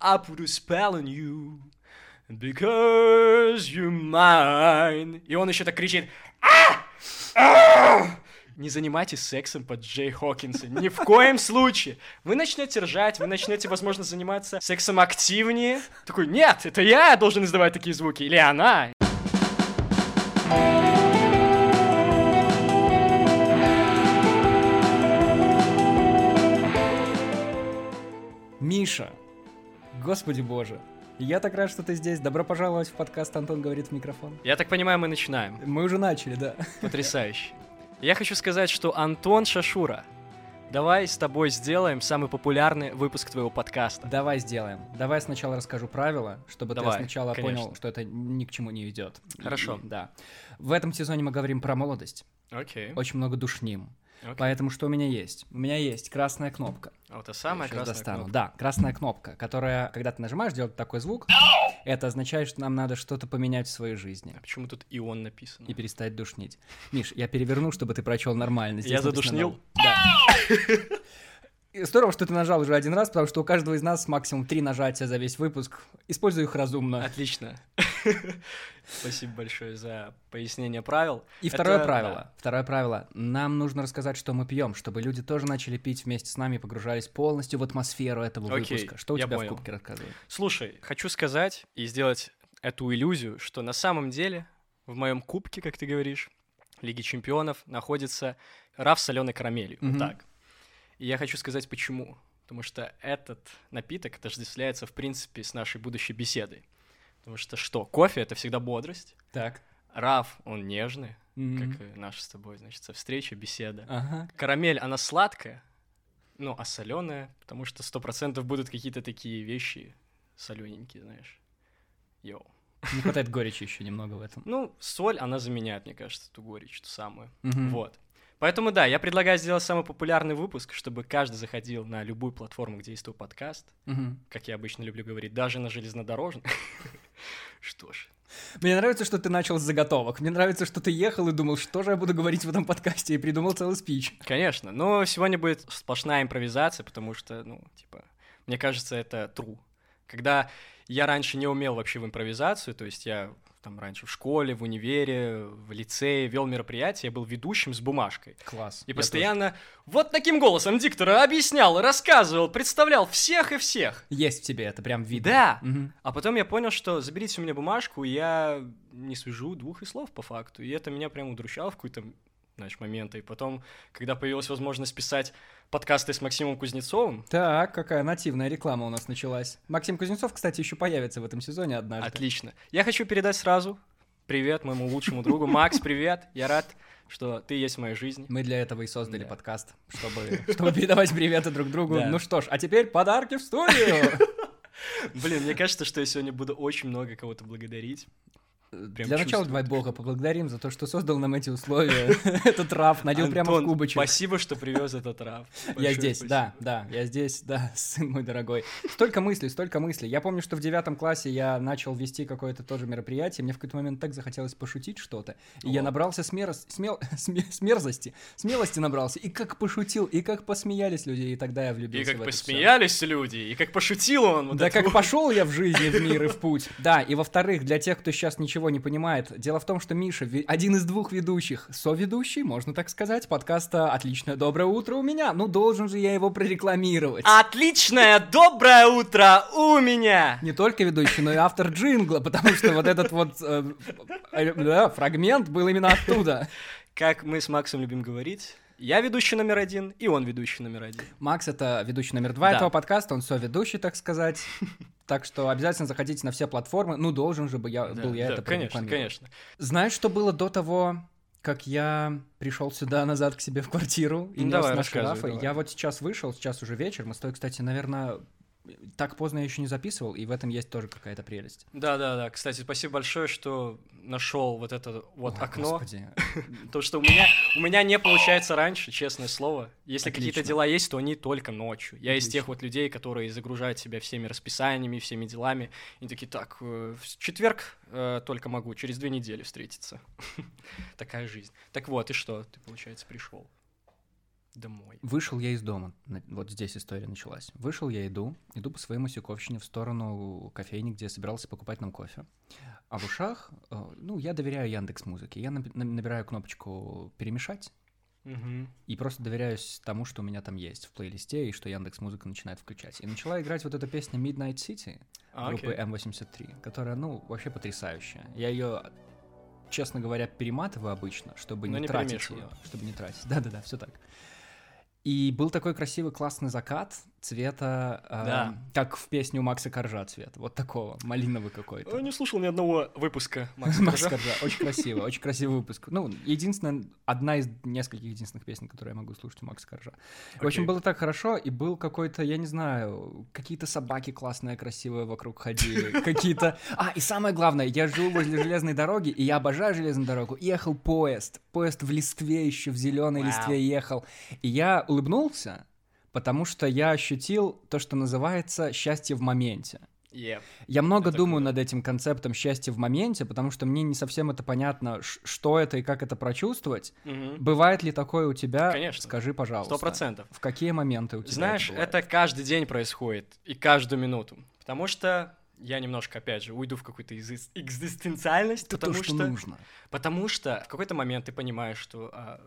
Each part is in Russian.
I put a spell on you because you're mine. И он еще так кричит. «А! А!» Не занимайтесь сексом под Джей Хокинса. Ни в коем случае. Вы начнете ржать, вы начнете, возможно, заниматься сексом активнее. Такой, нет, это я должен издавать такие звуки, или она. Миша, господи боже, я так рад, что ты здесь. Добро пожаловать в подкаст «Антон говорит в микрофон». Я так понимаю, мы начинаем. Мы уже начали, да. Потрясающе. Я хочу сказать, что Антон Шашура, давай с тобой сделаем самый популярный выпуск твоего подкаста. Давай сделаем. Давай сначала расскажу правила, чтобы Давай, ты сначала конечно. понял, что это ни к чему не идет. Хорошо. И- да. В этом сезоне мы говорим про молодость. Окей. Очень много душним. Окей. Поэтому что у меня есть? У меня есть красная кнопка. А вот это самая красная достану. кнопка. Да, красная кнопка, которая, когда ты нажимаешь, делает такой звук. Это означает, что нам надо что-то поменять в своей жизни. А почему тут ион написано? и перестать душнить. Миш, я переверну, чтобы ты прочел нормально. Здесь Я задушнил? Да. И Здорово, что ты нажал уже один раз, потому что у каждого из нас максимум три нажатия за весь выпуск. Используй их разумно. Отлично. Спасибо большое за пояснение правил. И второе Это- правило. да. Второе правило. Нам нужно рассказать, что мы пьем, чтобы люди тоже начали пить вместе с нами и погружались полностью в атмосферу этого Окей, выпуска. Что у тебя понял. в кубке рассказывай? Слушай, хочу сказать и сделать эту иллюзию, что на самом деле в моем кубке, как ты говоришь, Лиги Чемпионов находится раф с соленой карамелью. Вот Мгм. так. И я хочу сказать почему. Потому что этот напиток отождествляется, в принципе, с нашей будущей беседой. Потому что что? Кофе — это всегда бодрость. Так. Раф, он нежный, Мгм. как и наша с тобой, значит, встреча, беседа. Ага. Карамель, она сладкая, ну, а соленая, потому что сто процентов будут какие-то такие вещи солененькие, знаешь. Йоу. Не хватает горечи еще немного в этом. Ну, соль, она заменяет, мне кажется, эту горечь, ту самую. Мгм. Вот. Поэтому, да, я предлагаю сделать самый популярный выпуск, чтобы каждый заходил на любую платформу, где есть твой подкаст, Мгм. как я обычно люблю говорить, даже на железнодорожных. Что ж, Мне нравится, что ты начал с заготовок. Мне нравится, что ты ехал и думал, что же я буду говорить в этом подкасте, и придумал целый спич. конечно. Но сегодня будет сплошная импровизация, потому что, ну, типа, мне кажется, это true. Когда я раньше не умел вообще в импровизацию, то есть я там раньше в школе, в универе, в лицее вел мероприятия, я был ведущим с бумажкой. Класс. И постоянно вот таким голосом диктора объяснял, рассказывал, представлял всех и всех. тоже. Есть в тебе это, прям видно. Да. Мгм. А потом я понял, что заберите у меня бумажку, я не свяжу двух и слов по факту. И это меня прям удручало в какой-то знаешь, момент. И потом, когда появилась возможность писать подкасты с Максимом Кузнецовым, Так, какая нативная реклама у нас началась. Максим Кузнецов, кстати, еще появится в этом сезоне однажды. отлично. Я хочу передать сразу привет моему лучшему другу. Макс, привет. Я рад, что ты есть в моей жизни. Мы для этого и создали Да. подкаст, чтобы, чтобы передавать приветы друг другу. Да. Ну что ж, а теперь подарки в студию. Блин, мне кажется, что я сегодня буду очень много кого-то благодарить. Прям Для начала давай Бога поблагодарим за то, что создал нам эти условия. Этот раф налил прямо в кубочек. Спасибо, что привез этот раф. Я здесь, да, да, я здесь, да, сын мой дорогой. Столько мыслей, столько мыслей. Я помню, что в девятом классе я начал вести какое-то тоже мероприятие, мне в какой-то момент так захотелось пошутить что-то, и я набрался смерзости, смелости набрался, и как пошутил, и как посмеялись люди, и тогда я И влюбился как это всё. посмеялись люди, и как пошутил он. Да как пошел я в жизни, в мир и в путь. Да, и во-вторых, для тех, кто сейчас ничего не понимает, дело в том, что Миша один из двух ведущих, соведущий, можно так сказать, подкаста «Отличное доброе утро» у меня. Ну, должен же я его прорекламировать. Отличное доброе утро у меня! Не только ведущий, но и автор джингла, потому что вот этот вот э, э, да, фрагмент был именно оттуда. Как мы с Максом любим говорить, я ведущий номер один, и он ведущий номер один. Макс — это ведущий номер два Да. этого подкаста, он соведущий, так сказать. Так что обязательно заходите на все платформы. Ну, должен же бы я, был я Да, это конечно, конечно. Знаешь, что было до того, как я пришел сюда назад к себе в квартиру и Ну, нес давай, наши рафы? Я вот сейчас вышел, сейчас уже вечер. Мы с тобой, кстати, наверное, так поздно я еще не записывал, и в этом есть тоже какая-то прелесть. Да, да, да. Кстати, спасибо большое, что нашел вот это вот Ой, окно. Господи. То, что у меня, у меня не получается раньше, честное слово. Если какие-то дела есть, то они только ночью. Я из тех вот людей, которые загружают себя всеми расписаниями, всеми делами. И такие, так, э, в четверг э, только могу, через две недели встретиться. Такая жизнь. Так вот, и что? Ты, получается, пришел. Домой. Вышел я из дома. Вот здесь история началась. Вышел я иду, иду по своей Мосюковщине в сторону кофейни, где я собирался покупать нам кофе. А в ушах, э, ну, я доверяю Яндекс Музыке. Я наби- на- набираю кнопочку «Перемешать» Мгм. и просто доверяюсь тому, что у меня там есть в плейлисте, и что Яндекс Музыка начинает включать. И начала играть вот эта песня Midnight City А, группы окей. М83, которая, ну, вообще потрясающая. Я ее, честно говоря, перематываю обычно, чтобы Но не, не тратить ее. Чтобы не тратить. Да-да-да, все так. И был такой красивый, классный закат цвета, э, Да. как в песне у Макса Коржа цвет. Вот такого, малиновый Я какой-то. не слушал ни одного выпуска Макса Макс Коржа. Коржа, очень красиво, очень красивый выпуск. Ну, единственная, одна из нескольких единственных песен, которые я могу слушать у Макса Коржа. В общем, было так хорошо, и был какой-то, я не знаю, какие-то собаки классные, красивые вокруг ходили, какие-то... А, и самое главное, я живу возле железной дороги, и я обожаю железную дорогу. Ехал поезд, поезд в листве еще, в зеленой листве ехал. И я улыбнулся, потому что я ощутил то, что называется счастье в моменте. Еп. Я много Это думаю круто. над этим концептом счастья в моменте, потому что мне не совсем это понятно, что это и как это прочувствовать. Мгм. Бывает ли такое у тебя? Конечно. Скажи, пожалуйста. Сто процентов. В какие моменты у тебя Знаешь, бывает? это каждый день происходит и каждую минуту. Потому что я немножко, опять же, уйду в какую-то экзис- экзистенциальность, Это потому то, что, что, нужно. потому что в какой-то момент ты понимаешь, что а,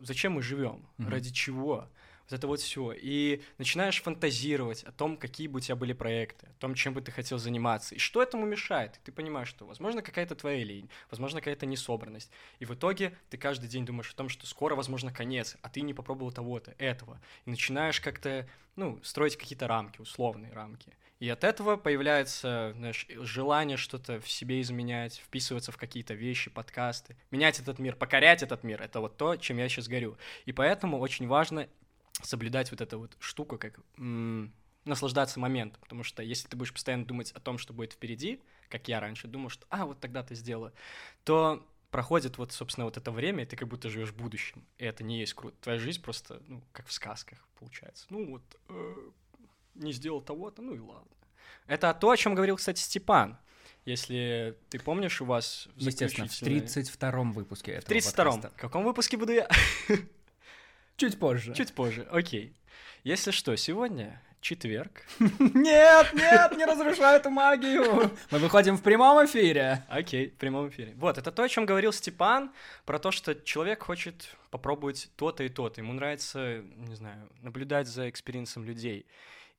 зачем мы живем, Мгм. ради чего, вот это вот все, и начинаешь фантазировать о том, какие бы у тебя были проекты, о том, чем бы ты хотел заниматься, и что этому мешает. Ты понимаешь, что, возможно, какая-то твоя лень, возможно, какая-то несобранность, и в итоге ты каждый день думаешь о том, что скоро, возможно, конец, а ты не попробовал того-то, этого, и начинаешь как-то, ну, строить какие-то рамки, условные рамки. И от этого появляется, знаешь, желание что-то в себе изменять, вписываться в какие-то вещи, подкасты, менять этот мир, покорять этот мир. Это вот то, чем я сейчас горю. И поэтому очень важно соблюдать вот эту вот штуку, как м, наслаждаться моментом. Потому что если ты будешь постоянно думать о том, что будет впереди, как я раньше думал, что «а, вот тогда ты сделаю», то проходит вот, собственно, вот это время, и ты как будто живешь будущим. И это не есть круто. Твоя жизнь просто, ну, как в сказках получается. Ну вот, э, не сделал того-то, ну и ладно. Это то, о чем говорил, кстати, Степан. Если ты помнишь, у вас в Естественно, в заключительной- 32-м выпуске в этого 32-м. подкаста. В каком выпуске буду я? Чуть позже. Чуть позже, окей. Если что, сегодня четверг. Нет, нет, не разрушай эту магию. Мы выходим в прямом эфире. Окей, в прямом эфире. Вот, это то, о чем говорил Степан, про то, что человек хочет попробовать то-то и то-то. Ему нравится, не знаю, наблюдать за experience ом людей.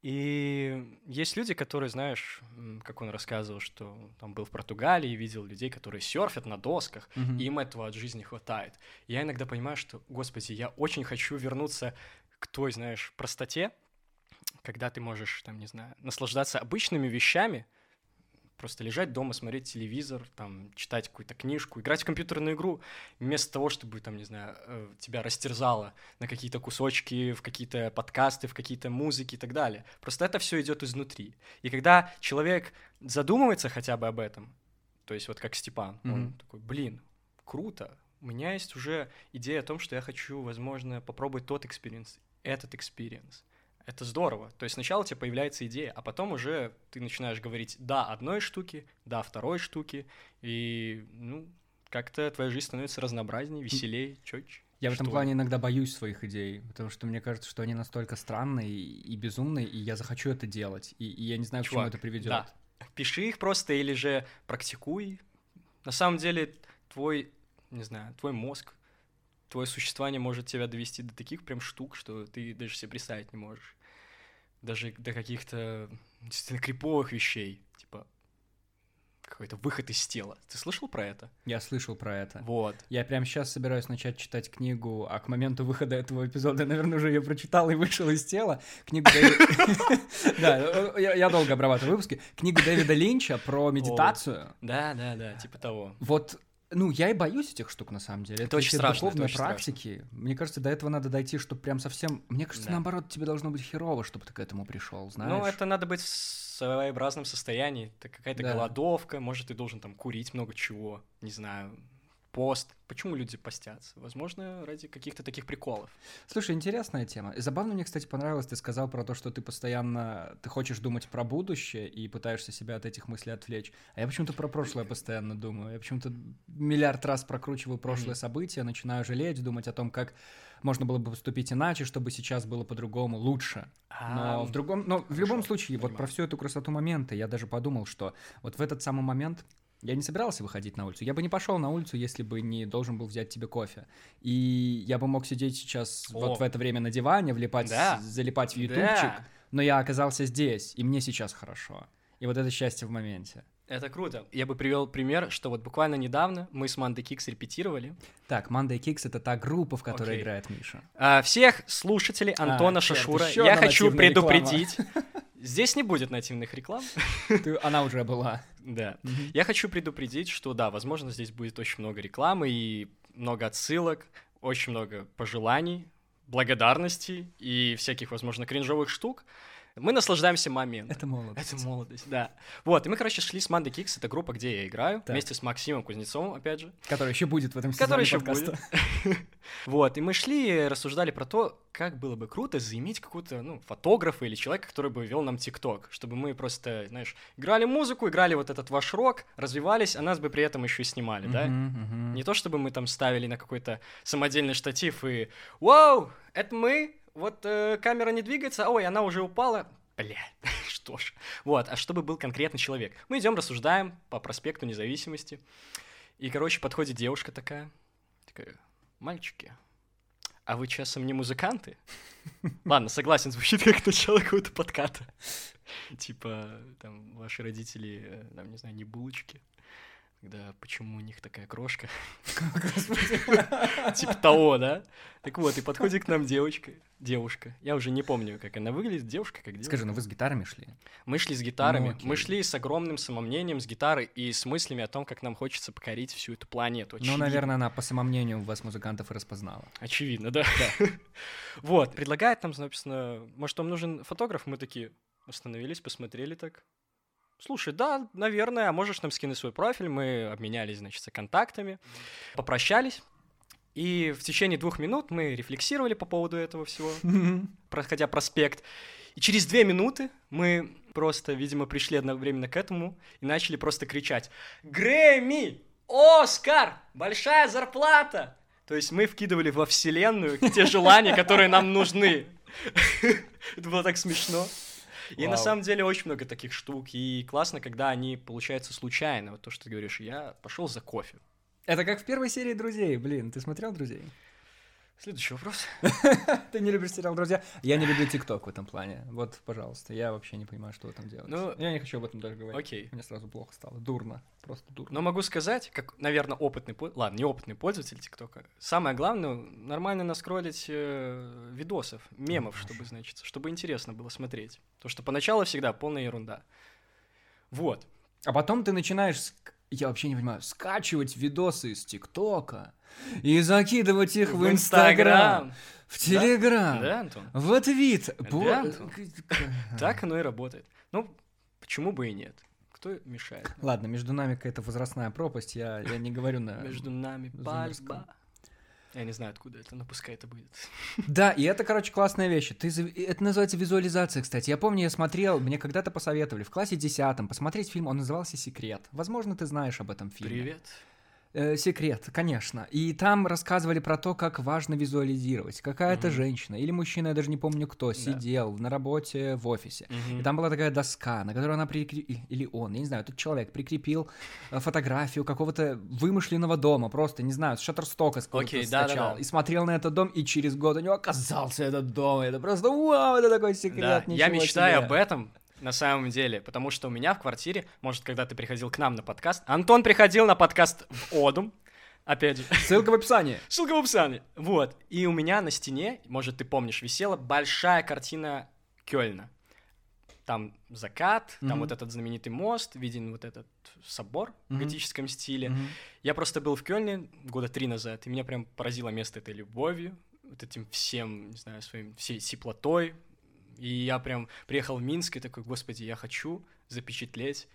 И есть люди, которые, знаешь, как он рассказывал, что там был в Португалии и видел людей, которые серфят на досках, Мгм. и им этого от жизни хватает. Я иногда понимаю, что, господи, я очень хочу вернуться к той, знаешь, простоте, когда ты можешь, там, не знаю, наслаждаться обычными вещами, просто лежать дома, смотреть телевизор, там, читать какую-то книжку, играть в компьютерную игру, вместо того, чтобы, там, не знаю, э, тебя растерзало на какие-то кусочки, в какие-то подкасты, в какие-то музыки и так далее. Просто это все идет изнутри. И когда человек задумывается хотя бы об этом, то есть вот как Степан, он Мгм. такой, блин, круто, у меня есть уже идея о том, что я хочу, возможно, попробовать тот experience, этот experience. Это здорово. То есть сначала у тебя появляется идея, а потом уже ты начинаешь говорить «да» одной штуки, «да» второй штуки, и, ну, как-то твоя жизнь становится разнообразнее, веселее, четче. Я в этом что плане иногда боюсь своих идей, потому что мне кажется, что они настолько странные и, безумные, и я захочу это делать, и, и я не знаю, к чему Чувак, это приведет. да. Пиши их просто или же практикуй. На самом деле, твой, не знаю, твой мозг, твое существование может тебя довести до таких прям штук, что ты даже себе представить не можешь. Даже до каких-то действительно криповых вещей, типа какой-то выход из тела. Ты слышал про это? Я слышал про это. Вот. Я прямо сейчас собираюсь начать читать книгу, а к моменту выхода этого эпизода, я, наверное, уже ее прочитал и вышел из тела. Книгу Да, э, я я долго обрабатываю выпуски. Книгу Дэвида Линча про медитацию. Да, да, да, типа того. Вот, ну, я и боюсь этих штук, на самом деле. Это очень эти страшно, это духовные очень страшно. практики. Мне кажется, до этого надо дойти, чтобы прям совсем... Мне кажется, Да. наоборот, тебе должно быть херово, чтобы ты к этому пришел, знаешь? Ну, это надо быть в своеобразном состоянии. Это какая-то Да. голодовка, может, ты должен там курить много чего, не знаю, пост. Почему люди постятся? Возможно, ради каких-то таких приколов. Слушай, интересная тема. Забавно мне, кстати, понравилось, ты сказал про то, что ты постоянно, ты хочешь думать про будущее и пытаешься себя от этих мыслей отвлечь. А я почему-то про прошлое постоянно думаю. Я почему-то миллиард раз прокручиваю прошлое mm-hmm. события, начинаю жалеть, думать о том, как можно было бы поступить иначе, чтобы сейчас было по-другому, лучше. Но в другом, но в любом случае, вот про всю эту красоту момента я даже подумал, что вот в этот самый момент я не собирался выходить на улицу. Я бы не пошел на улицу, если бы не должен был взять тебе кофе. И я бы мог сидеть сейчас О. вот в это время на диване, влипать, да. залипать в ютубчик, да. но я оказался здесь, и мне сейчас хорошо. И вот это счастье в моменте. Это круто. Я бы привел пример, что вот буквально недавно мы с Мандой Кикс репетировали. Так, Манда Кикс — это та группа, в которой okay. играет Миша. А, всех слушателей а, Антона а, Шашура я хочу предупредить. Здесь не будет нативных реклам. Ты, она уже была. Да. Mm-hmm. Я хочу предупредить, что да, возможно, здесь будет очень много рекламы и много отсылок, очень много пожеланий, благодарностей и всяких, возможно, кринжовых штук. Мы наслаждаемся моментом. Это молодость. Это молодость, да. Вот, и мы, короче, шли с Мандой Кикс, это группа, где я играю, так. вместе с Максимом Кузнецовым, опять же. Который еще будет в этом сезоне Который еще подкаста. будет. вот, и мы шли и рассуждали про то, как было бы круто заиметь какого-то, ну, фотографа или человека, который бы вел нам ТикТок, чтобы мы просто, знаешь, играли музыку, играли вот этот ваш рок, развивались, а нас бы при этом еще и снимали, да? Не то, чтобы мы там ставили на какой-то самодельный штатив и «Вау, это мы, вот э, камера не двигается, ой, она уже упала, бля, что ж. Вот, а чтобы был конкретный человек. Мы идем, рассуждаем по проспекту независимости. И, короче, подходит девушка такая, такая, мальчики, а вы часом не музыканты? Ладно, согласен, звучит как начало какого-то подката. Типа, там, ваши родители, э, там, не знаю, не булочки. Когда почему у них такая крошка? Типа того, да? Так вот, и подходит к нам девочка. Девушка. Я уже не помню, как она выглядит. Девушка как девушка. Скажи, ну вы с гитарами шли? Мы шли с гитарами. Мы шли с огромным самомнением, с гитарой и с мыслями о том, как нам хочется покорить всю эту планету. Ну, наверное, она по самомнению вас, музыкантов, и распознала. Очевидно, да. Вот, предлагает нам, собственно, может, вам нужен фотограф? Мы такие остановились, посмотрели так. Слушай, да, наверное, а можешь нам скинуть свой профиль. Мы обменялись, значит, контактами, попрощались. И в течение двух минут мы рефлексировали по поводу этого всего, проходя проспект. И через две минуты мы просто, видимо, пришли одновременно к этому и начали просто кричать «Грэмми! Оскар! Большая зарплата!» То есть мы вкидывали во вселенную те желания, которые нам нужны. Это было так смешно. И на самом деле очень много таких штук. И классно, когда они получаются случайно. Вот то, что ты говоришь, я пошел за кофе. Это как в первой серии «Друзей». Блин, ты смотрел «Друзей»? Следующий вопрос. Ты не любишь сериал «Друзья»? Я не люблю ТикТок в этом плане. Вот, пожалуйста, я вообще не понимаю, что в этом делать. Ну, я не хочу об этом даже говорить. Окей. Мне сразу плохо стало. Дурно. Просто дурно. Но могу сказать, как, наверное, опытный... Ладно, не опытный пользователь ТикТока. Самое главное, нормально наскролить э, видосов, мемов, чтобы, значит, чтобы интересно было смотреть. Потому что поначалу всегда полная ерунда. Вот. А потом ты начинаешь я вообще не понимаю, скачивать видосы из ТикТока и закидывать их в, в Инстаграм, в Телеграм, да? Да, Антон? в Твит. Да, Антон? Так оно и работает. Ну, почему бы и нет? Кто мешает? Ладно, между нами какая-то возрастная пропасть, я, я не говорю на... Между нами пальба. Я не знаю, откуда это, но пускай это будет. Да, и это, короче, классная вещь. Ты, это называется визуализация, кстати. Я помню, я смотрел, мне когда-то посоветовали в классе десятом посмотреть фильм, он назывался «Секрет». Возможно, ты знаешь об этом фильме. Привет. Э, секрет, конечно. И там рассказывали про то, как важно визуализировать. Какая-то mm-hmm. женщина или мужчина, я даже не помню кто, сидел да. на работе в офисе. Mm-hmm. И там была такая доска, на которой она прикрепила, или он, я не знаю, этот человек прикрепил э, фотографию какого-то вымышленного дома, просто, не знаю, с Шаттерстока okay, скачал. Да, да, да. И смотрел на этот дом, и через год у него оказался этот дом. И это просто вау, это такой секрет. Да. Я мечтаю себе. об этом на самом деле, потому что у меня в квартире, может, когда ты приходил к нам на подкаст, Антон приходил на подкаст в Одум, опять же. Ссылка в описании. Ссылка в описании. Вот. И у меня на стене, может, ты помнишь, висела большая картина Кёльна. Там закат, mm-hmm. там вот этот знаменитый мост, виден вот этот собор mm-hmm. в готическом стиле. Mm-hmm. Я просто был в Кёльне года три назад, и меня прям поразило место этой любовью, вот этим всем, не знаю, своим, всей теплотой, и я прям приехал в Минск и такой, господи, я хочу запечатлеть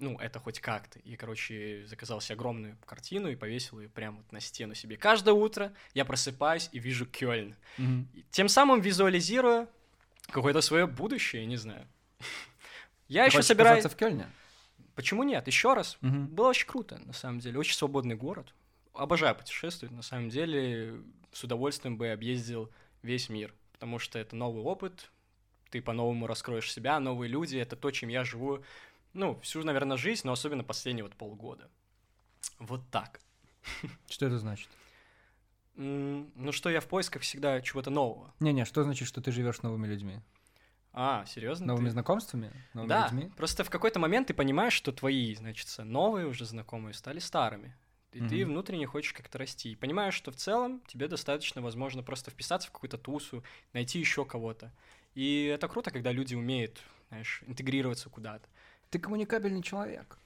ну, это хоть как-то. И, короче, заказал себе огромную картину и повесил ее прямо вот на стену себе. Каждое утро я просыпаюсь и вижу Кёльн. И Тем самым визуализирую какое-то свое будущее, не знаю. Я еще собираюсь... в Кёльне? Почему нет? Еще раз. Мгм. Было очень круто, на самом деле. Очень свободный город. Обожаю путешествовать, на самом деле. С удовольствием бы объездил весь мир. Потому что это новый опыт. Ты по-новому раскроешь себя, новые люди. Это то, чем я живу, ну, всю, наверное, жизнь, но особенно последние вот полгода. Вот так. Что это значит? Ну что, я в поисках всегда чего-то нового. Не-не, что значит, что ты живешь новыми людьми? А, серьезно? Новыми знакомствами? Новыми Да, людьми? просто в какой-то момент ты понимаешь, что твои, значит, новые уже знакомые стали старыми. И ты Мгм. внутренне хочешь как-то расти. И понимаешь, что в целом тебе достаточно, возможно, просто вписаться в какую-то тусу, найти еще кого-то. И это круто, когда люди умеют, знаешь, интегрироваться куда-то. Ты коммуникабельный человек.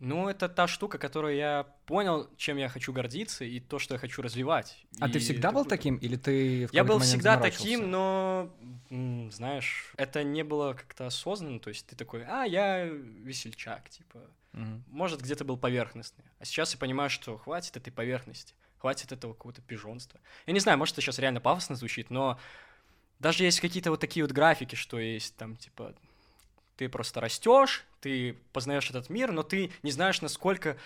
Ну, это та штука, которую я понял, чем я хочу гордиться, и то, что я хочу развивать. А И ты всегда был круто. таким, или ты в Я был всегда таким, но, знаешь, это не было как-то осознанно. То есть ты такой, а, я весельчак, типа. Мгм. Может, где-то был поверхностный. А сейчас я понимаю, что хватит этой поверхности, хватит этого какого-то пижонства. Я не знаю, может, это сейчас реально пафосно звучит, но даже есть какие-то вот такие вот графики, что есть там, типа, ты просто растешь, ты познаешь этот мир, но ты не знаешь, насколько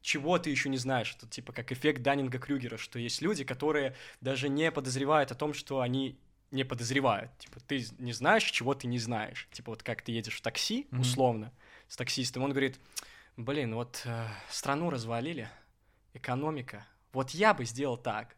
чего ты еще не знаешь. Это типа как эффект Даннинга Крюгера, что есть люди, которые даже не подозревают о том, что они не подозревают. Типа, ты не знаешь, чего ты не знаешь. Типа, вот как ты едешь в такси, Мгм. условно, с таксистом, он говорит, блин, вот э, страну развалили, экономика, вот я бы сделал так.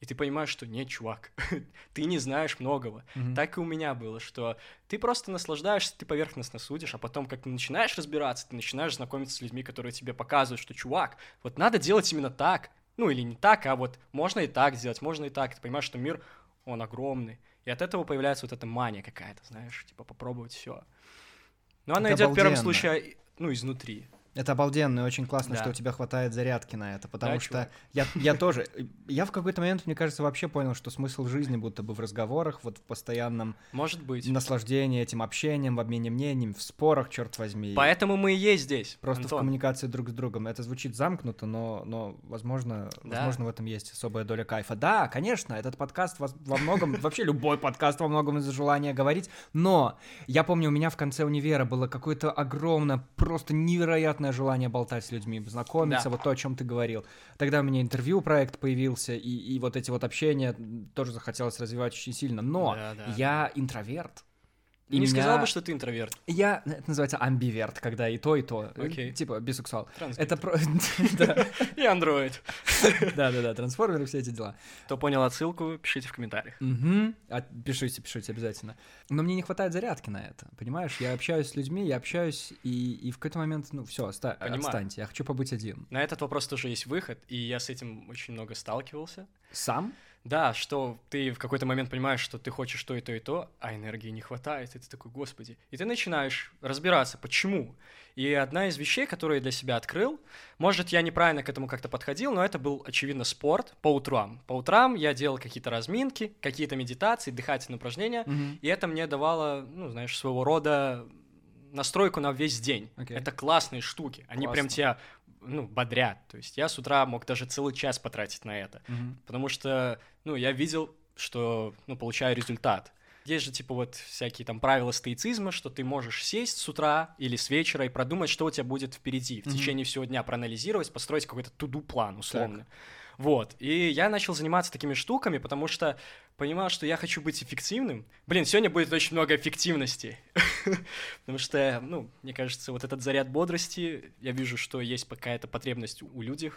И ты понимаешь, что нет, чувак, ты не знаешь многого. Мгм. Так и у меня было, что ты просто наслаждаешься, ты поверхностно судишь, а потом, как ты начинаешь разбираться, ты начинаешь знакомиться с людьми, которые тебе показывают, что, чувак, вот надо делать именно так. Ну, или не так, а вот можно и так сделать, можно и так. Ты понимаешь, что мир, он огромный. И от этого появляется вот эта мания какая-то, знаешь, типа попробовать все. Но она Это идет в первом случае, ну, изнутри. Это обалденно и очень классно, Да. что у тебя хватает зарядки на это, потому Да, что чувак. я, я тоже, я в какой-то момент, мне кажется, вообще понял, что смысл жизни будто бы в разговорах, вот в постоянном Может быть. наслаждении этим общением, в обмене мнениями, в спорах, черт возьми. Поэтому мы и есть здесь. Просто в Антон. коммуникации друг с другом. Это звучит замкнуто, но, но возможно, Да. возможно, в этом есть особая доля кайфа. Да, конечно, этот подкаст во, во многом, вообще любой подкаст во многом из-за желания говорить, но я помню, у меня в конце универа было какое-то огромное, просто невероятное желание болтать с людьми, знакомиться, Да. вот то, о чем ты говорил. Тогда у меня интервью проект появился, и, и вот эти вот общения тоже захотелось развивать очень сильно. Но Да, да, я интроверт. И Не сказал меня- бы, что ты интроверт. я, это называется амбиверт, когда и то, и то. Э, Окей. Типа бисексуал. Это про... И андроид. да-да-да, трансформеры, все эти дела. Кто понял отсылку, пишите в комментариях. А, Пишите, пишите обязательно. Но мне не хватает зарядки на это, понимаешь? Я общаюсь с людьми, я общаюсь, и, и в какой-то момент, ну, все, Понимаю. отстаньте, я хочу побыть один. На этот вопрос тоже есть выход, и я с этим очень много сталкивался. Сам? Да, что ты в какой-то момент понимаешь, что ты хочешь то и то и то, а энергии не хватает, и ты такой, господи. И ты начинаешь разбираться, почему. И одна из вещей, которые я для себя открыл, может, я неправильно к этому как-то подходил, но это был, очевидно, спорт по утрам. По утрам я делал какие-то разминки, какие-то медитации, дыхательные упражнения, Мгм. и это мне давало, ну, знаешь, своего рода настройку на весь день. Окей. Это классные штуки. Они прям Классно. тебя, ну, бодрят. То есть я с утра мог даже целый час потратить на это. Мгм. Потому что, ну, я видел, что, ну, получаю результат. Есть же, типа, вот всякие там правила стоицизма, что ты можешь сесть с утра или с вечера и продумать, что у тебя будет впереди, в Мгм. течение всего дня проанализировать, построить какой-то туду-план, условно. Вот. И я начал заниматься такими штуками, потому что понимал, что я хочу быть эффективным. Блин, сегодня будет очень много эффективности. Потому что, ну, мне кажется, вот этот заряд бодрости, я вижу, что есть какая-то потребность у людей,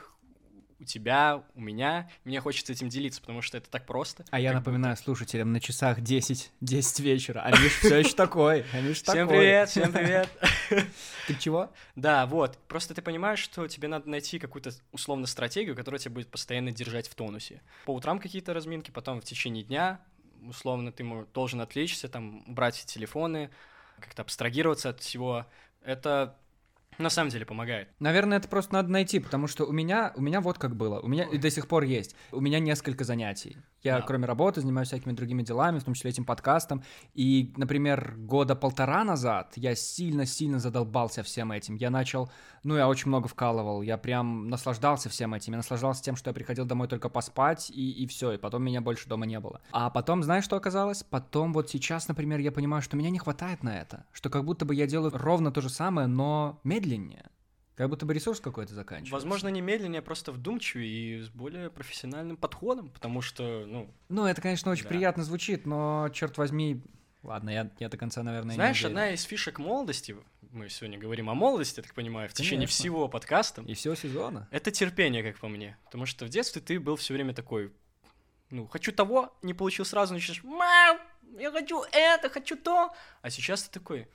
у тебя, у меня. Мне хочется этим делиться, потому что это так просто. А я напоминаю слушателям, на часах 10, 10 вечера, а Миш все еще такой, а Миш Всем привет, всем привет. Ты чего? Да, вот. Просто ты понимаешь, что тебе надо найти какую-то условно стратегию, которая тебя будет постоянно держать в тонусе. По утрам какие-то разминки, потом в течение дня, условно, ты должен отвлечься, там, убрать телефоны, как-то абстрагироваться от всего. Это на самом деле помогает. Наверное, это просто надо найти, потому что у меня, у меня вот как было, у меня и до сих пор есть, у меня несколько занятий. Я, Да. кроме работы, занимаюсь всякими другими делами, в том числе этим подкастом. И, например, года полтора назад я сильно-сильно задолбался всем этим. Я начал, ну, я очень много вкалывал, я прям наслаждался всем этим. Я наслаждался тем, что я приходил домой только поспать, и, и все, и потом меня больше дома не было. А потом, знаешь, что оказалось? Потом вот сейчас, например, я понимаю, что меня не хватает на это. Что как будто бы я делаю ровно то же самое, но медленнее. Как будто бы ресурс какой-то заканчивается. Возможно, не медленнее, а просто вдумчивее и с более профессиональным подходом, потому что, ну, Ну, это, конечно, очень Да. приятно звучит, но, черт возьми, ладно, я, я до конца, наверное, знаешь, не одна из фишек молодости, мы сегодня говорим о молодости, я так понимаю, в течение Конечно. всего подкаста, И всего сезона. это терпение, как по мне. Потому что в детстве ты был все время такой, ну, хочу того, не получил сразу, начинаешь, мам, я хочу это, хочу то. А сейчас ты такой,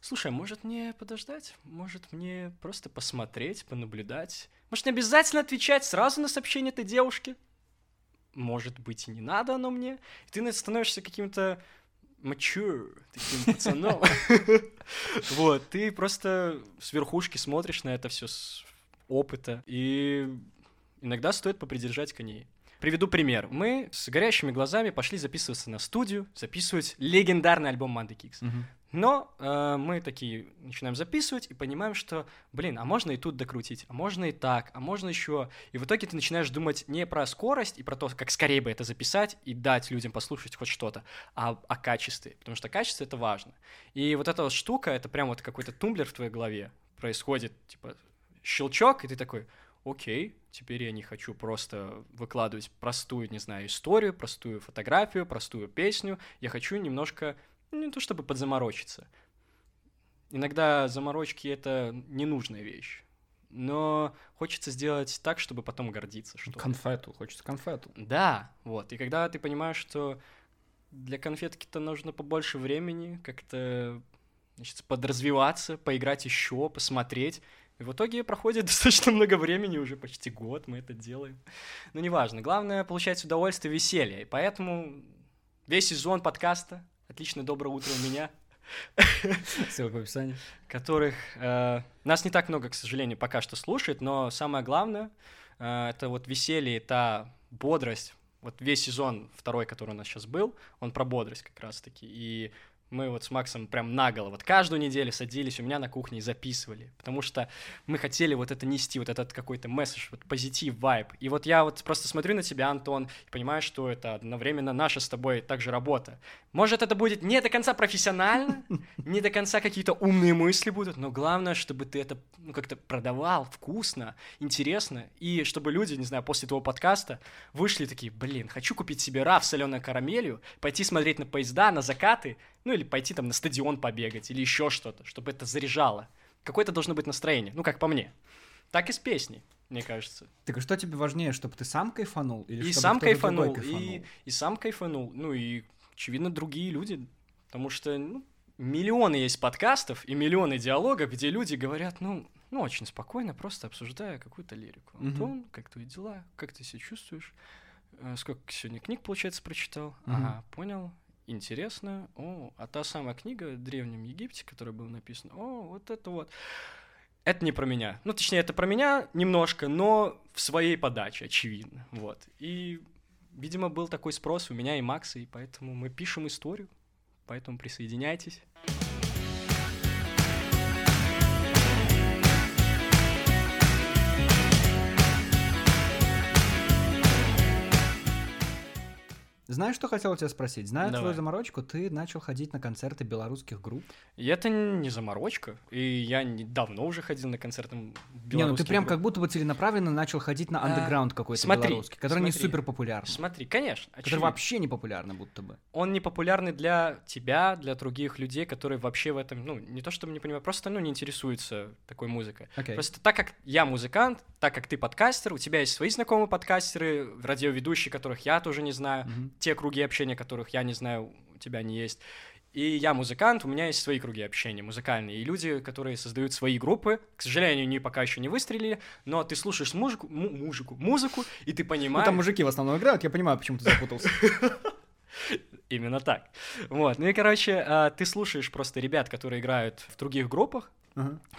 слушай, а может мне подождать? Может мне просто посмотреть, понаблюдать? Может не обязательно отвечать сразу на сообщение этой девушки? Может быть и не надо оно мне? И ты становишься каким-то mature, таким пацаном. Вот, ты просто с верхушки смотришь на это все с опыта, и иногда стоит попридержать коней. Приведу пример. Мы с горящими глазами пошли записываться на студию, записывать легендарный альбом Манды Кикс. Мгм. Но э, мы такие начинаем записывать и понимаем, что, блин, а можно и тут докрутить, а можно и так, а можно еще. И в итоге ты начинаешь думать не про скорость и про то, как скорее бы это записать и дать людям послушать хоть что-то, а о качестве, потому что качество это важно. И вот эта вот штука, это прям вот какой-то тумблер в твоей голове происходит, типа щелчок, и ты такой, окей, теперь я не хочу просто выкладывать простую, не знаю, историю, простую фотографию, простую песню, я хочу немножко не то чтобы подзаморочиться. Иногда заморочки — это ненужная вещь. Но хочется сделать так, чтобы потом гордиться. Что. Конфету, хочется конфету. Да, вот. И когда ты понимаешь, что для конфетки-то нужно побольше времени, как-то значит, подразвиваться, поиграть еще, посмотреть. И в итоге проходит достаточно много времени, уже почти год мы это делаем. Но неважно. Главное — получать удовольствие, веселье. И поэтому весь сезон подкаста «Отличное доброе утро у меня», Ссылка в описании. которых э, нас не так много, к сожалению, пока что слушает, но самое главное э, это вот веселье, та бодрость. Вот весь сезон второй, который у нас сейчас был, он про бодрость как раз-таки. И мы вот с Максом прям наголо, вот каждую неделю садились у меня на кухне и записывали, потому что мы хотели вот это нести, вот этот какой-то месседж, вот позитив, вайб. И вот я вот просто смотрю на тебя, Антон, и понимаю, что это одновременно наша с тобой также работа. Может, это будет не до конца профессионально, не до конца какие-то умные мысли будут, но главное, чтобы ты это ну, как-то продавал вкусно, интересно, и чтобы люди, не знаю, после твоего подкаста вышли такие, блин, хочу купить себе раф с соленой карамелью, пойти смотреть на поезда, на закаты, ну или пойти там на стадион побегать, или еще что-то, чтобы это заряжало. Какое-то должно быть настроение, ну как по мне. Так и с песней, мне кажется. Так что тебе важнее, чтобы ты сам кайфанул? Или И чтобы сам другой кайфанул, и, и сам кайфанул, ну и, очевидно, другие люди, потому что ну, миллионы есть подкастов и миллионы диалогов, где люди говорят, ну, ну, очень спокойно, просто обсуждая какую-то лирику. Антон, как твои дела, как ты себя чувствуешь, Э, сколько сегодня книг, получается, прочитал? Мгм. Ага, понял, интересно. О, а та самая книга в Древнем Египте, которая была написана, о, вот это вот. Это не про меня. Ну, точнее, это про меня немножко, но в своей подаче, очевидно. Вот. И, видимо, был такой спрос у меня и Макса, и поэтому мы пишем историю. Поэтому присоединяйтесь. Знаешь, что хотел тебя спросить? Зная Давай. твою заморочку, ты начал ходить на концерты белорусских групп. И это не заморочка. И я не- давно уже ходил на концерты Не, ну ты белорусских прям групп. как будто бы целенаправленно начал ходить на А, андеграунд какой-то смотри, белорусский, который не смотри. супер популярный. Смотри, конечно. Который очевидно. вообще не популярный будто бы. он не популярный для тебя, для других людей, которые вообще в этом, ну, не то чтобы не понимают, просто, ну, не интересуются такой музыкой. Окей. Просто так как я музыкант, так как ты подкастер, у тебя есть свои знакомые подкастеры, радиоведущие, которых я тоже не знаю, Мгм. Те круги общения, которых я не знаю, у тебя не есть. И я музыкант, у меня есть свои круги общения музыкальные. И люди, которые создают свои группы, к сожалению, они пока еще не выстрелили, но ты слушаешь музыку, му- музыку, музыку, и ты Ну понимаешь... там мужики в основном играют, я понимаю, почему ты запутался. Именно так. Вот. Ну и, короче, а, ты слушаешь просто ребят, которые играют в других группах,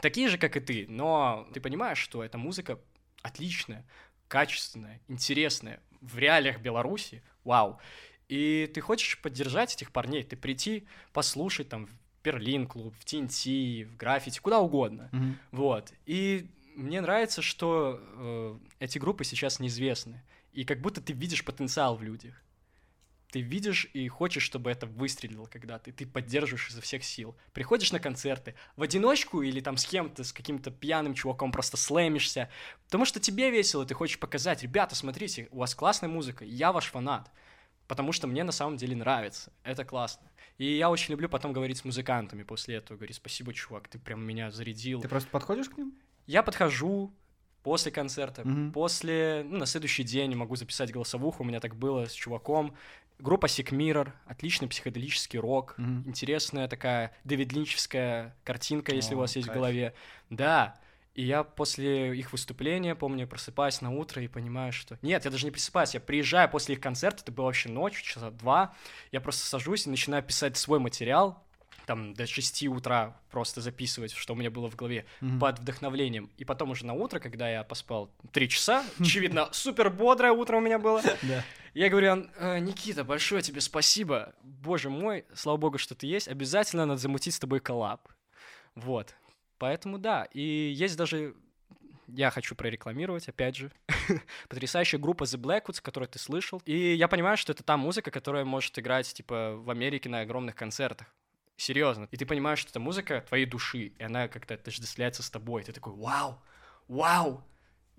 такие же, как и ты, но ты понимаешь, что эта музыка отличная, качественная, интересная, в реалиях Беларуси, вау. И ты хочешь поддержать этих парней, ты прийти, послушать там в Берлин клуб, в TNT, в граффити, куда угодно. Мгм. Вот. И мне нравится, что э, эти группы сейчас неизвестны. И как будто ты видишь потенциал в людях. Ты видишь и хочешь, чтобы это выстрелило когда-то, и ты поддерживаешь изо всех сил. Приходишь на концерты в одиночку или там с кем-то, с каким-то пьяным чуваком просто слэмишься, потому что тебе весело, ты хочешь показать, ребята, смотрите, у вас классная музыка, я ваш фанат, потому что мне на самом деле нравится, это классно. И я очень люблю потом говорить с музыкантами после этого, говорить, спасибо, чувак, ты прям меня зарядил. Ты просто подходишь к ним? Я подхожу после концерта, Мгм. после, ну, на следующий день могу записать голосовуху, у меня так было с чуваком. Группа Sick Mirror, отличный психоделический рок, Мгм. интересная такая Дэвид Линчевская картинка, если О, у вас есть кайф. в голове. Да, и я после их выступления, помню, просыпаюсь на утро и понимаю, что... Нет, я даже не просыпаюсь, я приезжаю после их концерта, это было вообще ночь, часа два, я просто сажусь и начинаю писать свой материал, там до 6 утра просто записывать, что у меня было в голове, Мгм. под вдохновлением. И потом уже на утро, когда я поспал 3 часа, очевидно, супер бодрое утро у меня было. Я говорю, «Э, Никита, большое тебе спасибо. Боже мой, слава богу, что ты есть. Обязательно надо замутить с тобой коллаб. Вот. Поэтому да. И есть даже... Я хочу прорекламировать, опять же. Потрясающая группа The Blackwoods, которую ты слышал. И я понимаю, что это та музыка, которая может играть, типа, в Америке на огромных концертах. Серьезно. И ты понимаешь, что это музыка твоей души, и она как-то отождествляется с тобой. Ты такой, вау, вау,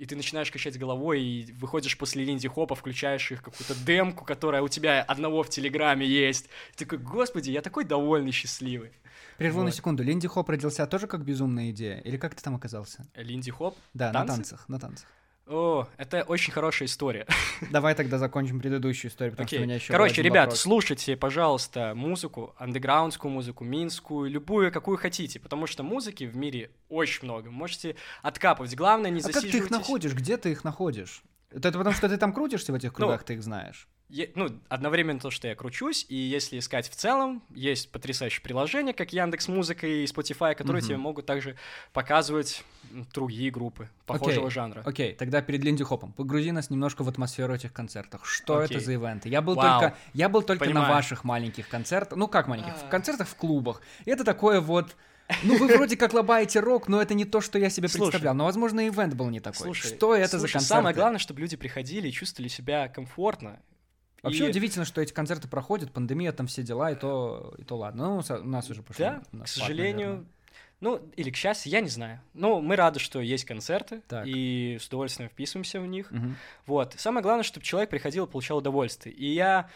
и ты начинаешь качать головой, и выходишь после линди-хопа, включаешь их какую-то демку, которая у тебя одного в Телеграме есть. Ты такой, господи, я такой довольный, счастливый. Прерву на Вот. секунду. Линди Хоп родился тоже как безумная идея? Или как ты там оказался? Линди-хоп? Да, Танцы? на танцах, на танцах. О, это очень хорошая история. Давай тогда закончим предыдущую историю, потому что у меня еще Короче, ребят, слушайте, пожалуйста, музыку, андеграундскую музыку, минскую, любую, какую хотите, потому что музыки в мире очень много. Можете откапывать. Главное, не А как ты их засиживайтесь. находишь? Где ты их находишь? Это это потому, что ты там крутишься в этих кругах, ты их знаешь. Е- ну, одновременно то, что я кручусь, и если искать в целом, есть потрясающие приложения, как Яндекс Музыка и Spotify, которые Мгм. тебе могут также показывать другие группы похожего Окей. жанра. Окей, тогда перед Линди Хопом погрузи нас немножко в атмосферу этих концертов. Что Окей. это за ивенты? Я был Вау. только, я был только на ваших маленьких концертах. Ну как маленьких? В А. концертах в клубах. И это такое вот. Ну, вы вроде как лобаете рок, но это не то, что я себе Слушай. представлял. Но, возможно, ивент был не такой. Слушай, что это за слушай, концерты? Самое главное, чтобы люди приходили и чувствовали себя комфортно. Вообще И- удивительно, что эти концерты проходят, пандемия, там все дела, и то, и то ладно. Ну, у нас уже пошло. Да, на к сожалению, наверное. ну, или к счастью, я не знаю. Но мы рады, что есть концерты, Так. и с удовольствием вписываемся в них. Мгм. Вот. Самое главное, чтобы человек приходил и получал удовольствие. И я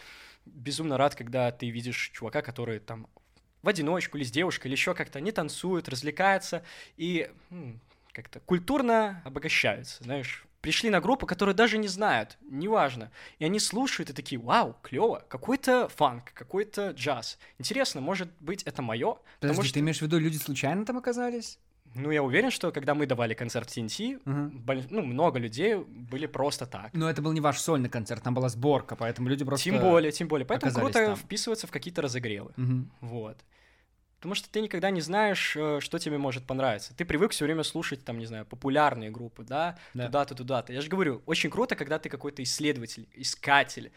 безумно рад, когда ты видишь чувака, который там в одиночку или с девушкой, или еще как-то не танцует, развлекается и как-то культурно обогащаются, знаешь. Пришли на группу, которую даже не знают, неважно. И они слушают и такие, вау, клево, какой-то фанк, какой-то джаз. Интересно, может быть, это мое? Подожди, ты имеешь в виду, люди случайно там оказались? Ну, я уверен, что когда мы давали концерт в TNT, Мгм. боль- ну, много людей были просто так. Но это был не ваш сольный концерт, там была сборка, поэтому люди просто... Тем более, тем более. Поэтому круто там. вписываться в какие-то разогревы. Мгм. Вот. Потому что ты никогда не знаешь, э, что тебе может понравиться. Ты привык все время слушать, там, не знаю, популярные группы, да, Да. туда-то, туда-то. Я же говорю, очень круто, когда ты какой-то исследователь, искатель,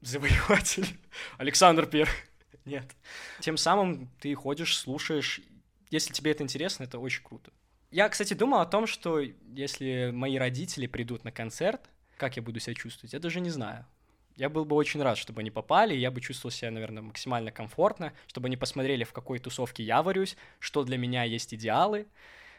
завоеватель. Александр Первый. Нет. Тем самым ты ходишь, слушаешь. Если тебе это интересно, это очень круто. Я, кстати, думал о том, что если мои родители придут на концерт, как я буду себя чувствовать, я даже не знаю. Я был бы очень рад, чтобы они попали, я бы чувствовал себя, наверное, максимально комфортно, чтобы они посмотрели, в какой тусовке я варюсь, что для меня есть идеалы.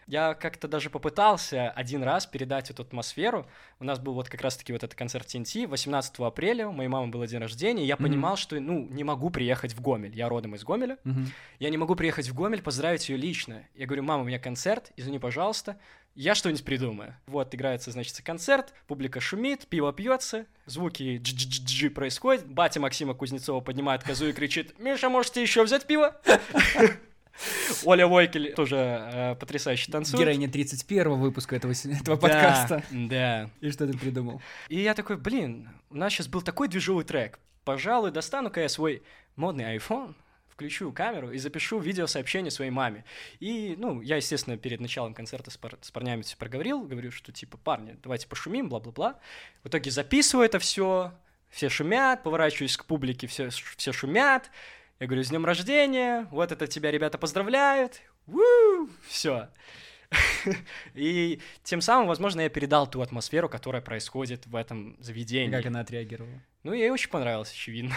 Я как-то даже попытался один раз передать эту атмосферу. У нас был вот как раз-таки вот этот концерт TNT 18 апреля, у моей мамы был день рождения, и я Мгм. понимал, что, ну, не могу приехать в Гомель. Я родом из Гомеля, Мгм. я не могу приехать в Гомель, поздравить ее лично. Я говорю, мама, у меня концерт, извини, пожалуйста, я что-нибудь придумаю. Вот, играется, значит, концерт, публика шумит, пиво пьется, звуки дж происходят, батя Максима Кузнецова поднимает козу и кричит, Миша, можете еще взять пиво? Оля Войкель тоже э, потрясающе танцует. Героиня 31 выпуска этого, этого Да, подкаста. Да. И что ты придумал? И я такой, блин, у нас сейчас был такой движовый трек. Пожалуй, достану-ка я свой модный iPhone, включу камеру и запишу видеосообщение своей маме. И, ну, я, естественно, перед началом концерта с, пар- с парнями все проговорил, говорю, что, типа, парни, давайте пошумим, бла-бла-бла. В итоге записываю это все, все шумят, поворачиваюсь к публике, все, все шумят. Я говорю, с днем рождения, вот это тебя ребята поздравляют. Все. И тем самым, возможно, я передал ту атмосферу, которая происходит в этом заведении. Как она отреагировала? Ну, ей очень понравилось, очевидно.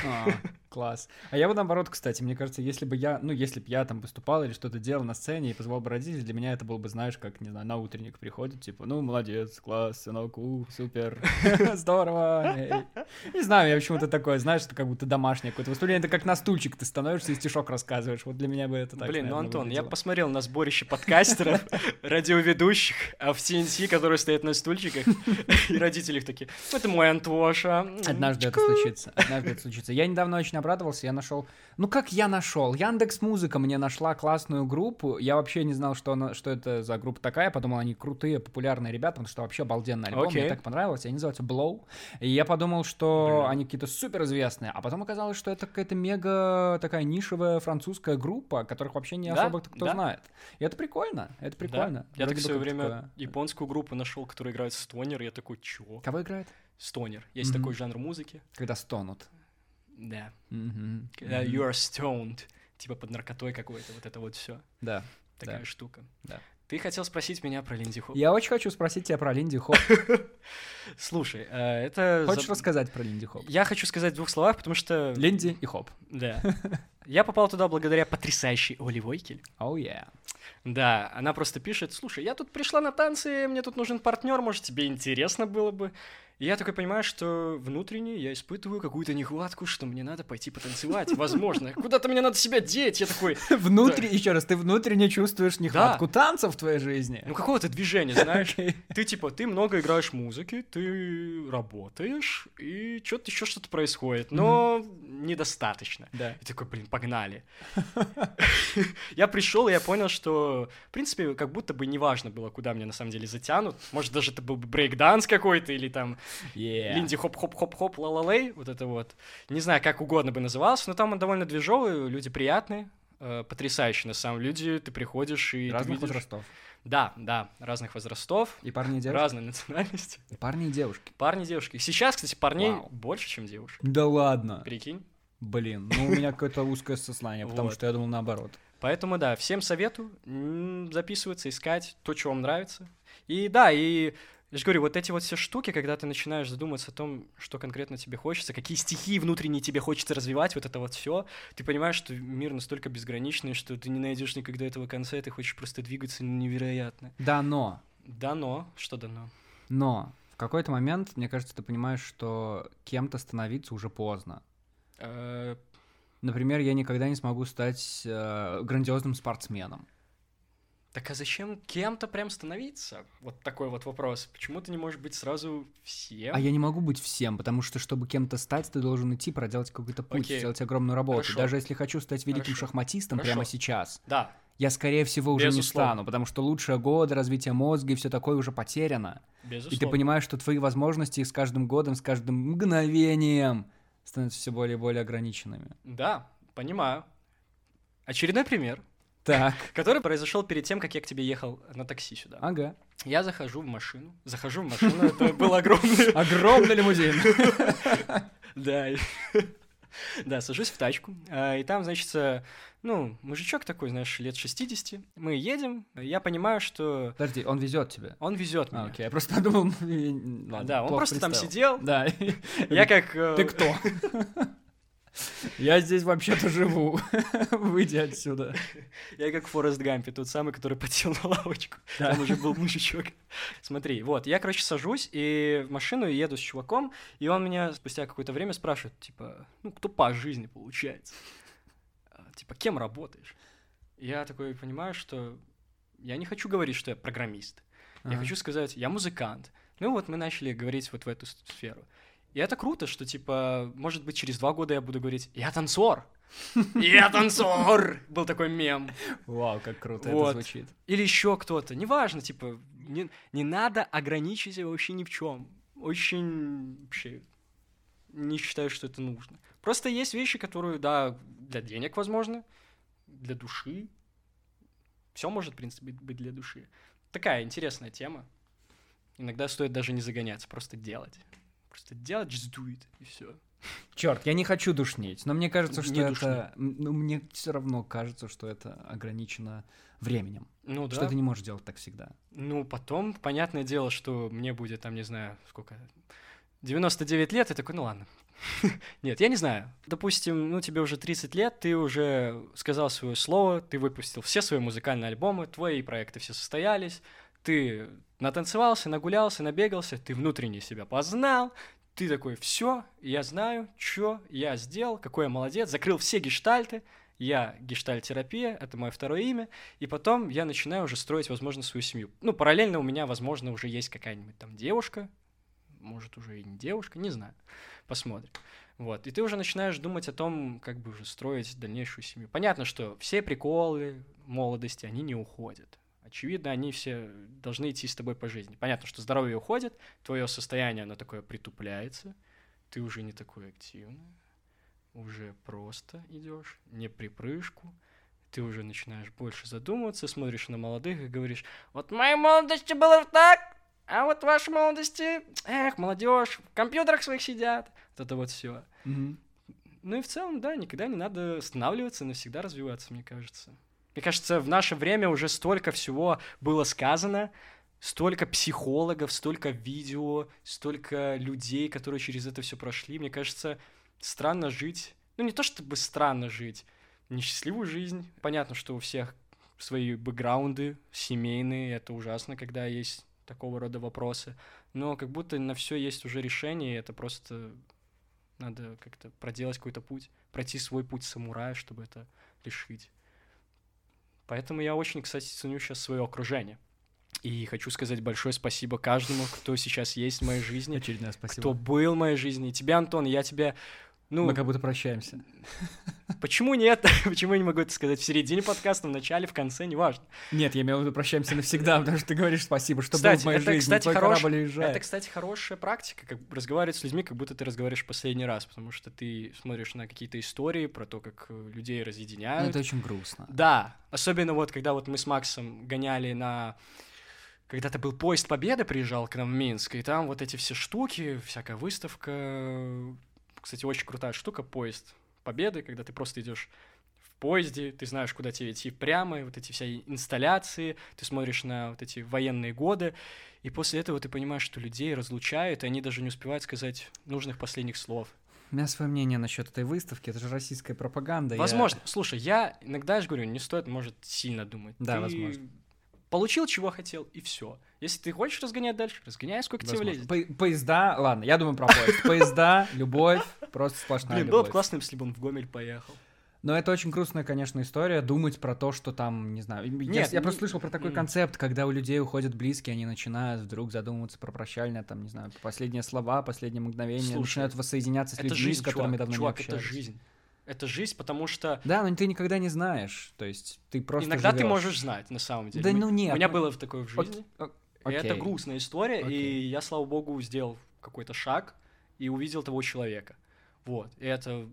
Класс. А я бы наоборот, кстати, мне кажется, если бы я, ну, если бы я там выступал или что-то делал на сцене и позвал бы родителей, для меня это было бы, знаешь, как, не знаю, на утренник приходит, типа, ну, молодец, класс, сынок, у, супер, здорово. эй». Не знаю, я почему-то такое, знаешь, это как будто домашнее какое-то выступление, это как на стульчик ты становишься и стишок рассказываешь. Вот для меня бы это так, Блин, ну, Антон, я посмотрел на сборище подкастеров, радиоведущих, а в TNT, которые стоят на стульчиках, и родители такие, это мой Антоша. Однажды это случится. Однажды это случится. Я недавно очень обрадовался, я нашел. Ну как я нашел? Яндекс Музыка мне нашла классную группу. Я вообще не знал, что, она, что это за группа такая. Подумал, они крутые, популярные ребята, потому что вообще обалденный альбом. Окей. Мне так понравилось. Они называются Blow. И я подумал, что Бля. они какие-то супер известные. А потом оказалось, что это какая-то мега такая нишевая французская группа, которых вообще не Да, особо кто да. знает. И это прикольно. Это прикольно. Я так Вроде в бы свое как время такое- японскую группу нашел, которая играет stoner, я такой, чё? Кого играет? Stoner. Есть Мгм. такой жанр музыки. Когда стонут. Да. Мгм. Когда Мгм. you are stoned. Типа под наркотой какой-то, вот это вот все. Да. Такая Да. штука. Да. Ты хотел спросить меня про Lindy Hop. Я очень хочу спросить тебя про Lindy Hop. Слушай, э, это... Хочешь за- рассказать про Lindy Hop? Я хочу сказать в двух словах, потому что... Lindy и Hop. Да. Я попал туда благодаря потрясающей Оле Войкель. Oh, yeah. Да, она просто пишет, слушай, я тут пришла на танцы, мне тут нужен партнер, может, тебе интересно было бы. И я такой понимаю, что внутренне я испытываю какую-то нехватку, что мне надо пойти потанцевать, возможно. Куда-то мне надо себя деть. Я такой, Внутри, еще раз, ты внутренне чувствуешь нехватку танцев в твоей жизни? ну какого-то движения, знаешь. Ты типа, ты много играешь музыки, ты работаешь, и что-то еще что-то происходит, но недостаточно. Да. И такой, блин, погнали. Я пришел, и я понял, что, в принципе, как будто бы неважно было, куда меня на самом деле затянут. Может, даже это был бы брейкданс какой-то, или там Yeah. Линди хоп-хоп-хоп-хоп, ла-ла-лей, вот это вот. Не знаю, как угодно бы назывался, но там он довольно движовый, люди приятные, э, потрясающие на самом. Люди, ты приходишь и Разных видишь- возрастов. Да, да, разных возрастов, И парни и девушки. разной национальности. И парни и девушки. Парни, девушки. Сейчас, кстати, парней Вау. больше, чем девушек. Да ладно. Прикинь. Блин, ну у меня какое-то узкое сознание, потому что я думал наоборот. Поэтому, да, всем советую записываться, искать то, что вам нравится. И да, и я же говорю, вот эти вот все штуки, когда ты начинаешь задумываться о том, что конкретно тебе хочется, какие стихии внутренние тебе хочется развивать, вот это вот все, ты понимаешь, что мир настолько безграничный, что ты не найдешь никогда этого конца, и ты хочешь просто двигаться невероятно. Да, но, Дано, что дано. но в какой-то момент, мне кажется, ты понимаешь, что кем-то становиться уже поздно. Э, Например, я никогда не смогу стать э, грандиозным спортсменом. Так а зачем кем-то прям становиться? Вот такой вот вопрос. Почему ты не можешь быть сразу всем? А я не могу быть всем, потому что, чтобы кем-то стать, ты должен идти, проделать какой-то путь, Окей. сделать огромную работу. Хорошо. Даже если хочу стать великим Хорошо. шахматистом Хорошо. прямо сейчас, Да, я, скорее всего, уже не Безусловно. стану, потому что лучшие годы развития мозга и все такое уже потеряно. безусловно. И ты понимаешь, что твои возможности с каждым годом, с каждым мгновением становятся все более и более ограниченными. Да, понимаю. Очередной пример, Так, который произошел перед тем, как я к тебе ехал на такси сюда. ага. Я захожу в машину. Захожу в машину, это был огромный... Огромный лимузин. Да. Да, сажусь в тачку, а, и там, значит, э, ну, мужичок такой, знаешь, лет 60. Мы едем, я понимаю, что Подожди, он везет тебя. он везет А, меня. окей, я просто подумал... Ладно, Да, он просто там сидел. Да. Я как... э, Ты кто? Я здесь вообще-то живу. Выйди отсюда. Я как в Форест Гампе, тот самый, который подсел на лавочку. Да. Там уже был мужичок. Смотри, вот, я, короче, сажусь и в машину еду с чуваком, и он меня спустя какое-то время спрашивает, типа, ну, кто по жизни получается? А, Типа, кем работаешь? Я такой понимаю, что я не хочу говорить, что я программист. Я хочу сказать, я музыкант. Ну вот мы начали говорить вот в эту сферу. И это круто, что, типа, может быть, через два года я буду говорить, я танцор. Я танцор! Был такой мем. Вау, как круто Вот. это звучит. Или еще кто-то. Неважно, типа, не, не надо ограничить себя вообще ни в чем. Очень вообще не считаю, что это нужно. Просто есть вещи, которые, да, для денег, возможно, для души. Все может, в принципе, быть для души. Такая интересная тема. Иногда стоит даже не загоняться, просто делать. Просто делать, just do it, и все. Черт, я не хочу душнить, но мне кажется, что Не это... Ну, мне все равно кажется, что это ограничено временем. Ну да. Что ты не можешь делать так всегда. Ну, потом, понятное дело, что мне будет, там, не знаю, сколько, 99 лет, и такой, ну ладно. Нет, я не знаю. Допустим, ну, тебе уже 30 лет, ты уже сказал свое слово, ты выпустил все свои музыкальные альбомы, твои проекты все состоялись, ты натанцевался, нагулялся, набегался, ты внутренне себя познал, ты такой, все, я знаю, что я сделал, какой я молодец, закрыл все гештальты, я гештальтерапия, это мое второе имя, и потом я начинаю уже строить, возможно, свою семью. Ну, параллельно у меня, возможно, уже есть какая-нибудь там девушка, может, уже и не девушка, не знаю, посмотрим. Вот, и ты уже начинаешь думать о том, как бы уже строить дальнейшую семью. Понятно, что все приколы молодости, они не уходят. Очевидно, они все должны идти с тобой по жизни. Понятно, что здоровье уходит, твое состояние, оно такое притупляется, ты уже не такой активный, уже просто идешь, не припрыжку, ты уже начинаешь больше задумываться, смотришь на молодых и говоришь, вот в моей молодости было так, а вот в вашей молодости, эх, молодежь, в компьютерах своих сидят, вот это вот все. Ну и в целом, да, никогда не надо останавливаться, навсегда развиваться, мне кажется. Мне кажется, в наше время уже столько всего было сказано, столько психологов, столько видео, столько людей, которые через это все прошли. Мне кажется, странно жить. Ну, не то чтобы странно жить, несчастливую жизнь. Понятно, что у всех свои бэкграунды семейные, это ужасно, когда есть такого рода вопросы. Но как будто на все есть уже решение, и это просто надо как-то проделать какой-то путь, пройти свой путь самурая, чтобы это решить. Поэтому я очень, кстати, ценю сейчас свое окружение. И хочу сказать большое спасибо каждому, кто сейчас есть в моей жизни, Очередное спасибо. кто был в моей жизни. И тебе, Антон, я тебя... Ну, Мы как будто прощаемся. почему нет? почему я не могу это сказать в середине подкаста, в начале, в конце, неважно. Нет, я имел в виду прощаемся навсегда, потому что ты говоришь спасибо, что был Кстати, в моей это, жизни, кстати, твой хорош- корабль уезжает. Это, кстати, хорошая практика, как разговаривать с людьми, как будто ты разговариваешь в последний раз, потому что ты смотришь на какие-то истории про то, как э, людей Ну, разъединяют. это очень грустно. Да, особенно вот когда вот мы с Максом гоняли на... Когда-то был поезд Победы, приезжал к нам в Минск, и там вот эти все штуки, всякая выставка. Кстати, очень крутая штука, поезд Победы, когда ты просто идешь в поезде, ты знаешь, куда тебе идти прямо, вот эти все инсталляции, ты смотришь на вот эти военные годы, и после этого ты понимаешь, что людей разлучают, и они даже не успевают сказать нужных последних слов. У меня свое мнение насчет этой выставки, это же российская пропаганда. я- Возможно. Слушай, я иногда я же говорю, не стоит, может, сильно думать. Да, Ты возможно. Получил, чего хотел, и все. Если ты хочешь разгонять дальше, разгоняй, сколько тебе Возможно. влезет. По- поезда, ладно, я думаю про поезд. Поезда, любовь, просто сплошная Блин, было бы классно, если бы он в Гомель поехал. Но это очень грустная, конечно, история, думать про то, что там, не знаю. Нет, я, не- просто слышал про такой концепт, когда у людей уходят близкие, они начинают вдруг задумываться про прощальное, там, не знаю, последние слова, последние мгновения, Слушай, начинают воссоединяться с это людьми, жизнь, с которыми чувак. давно чувак, не это общались. жизнь. Это жизнь, потому что Да, но ты никогда не знаешь, то есть ты просто иногда ты живёшь. можешь знать, на самом деле. Да ну нет, У меня ну- было такое в жизни. Ок- И это грустная история, и Окей. я, слава богу, сделал какой-то шаг и увидел того человека. Вот. И это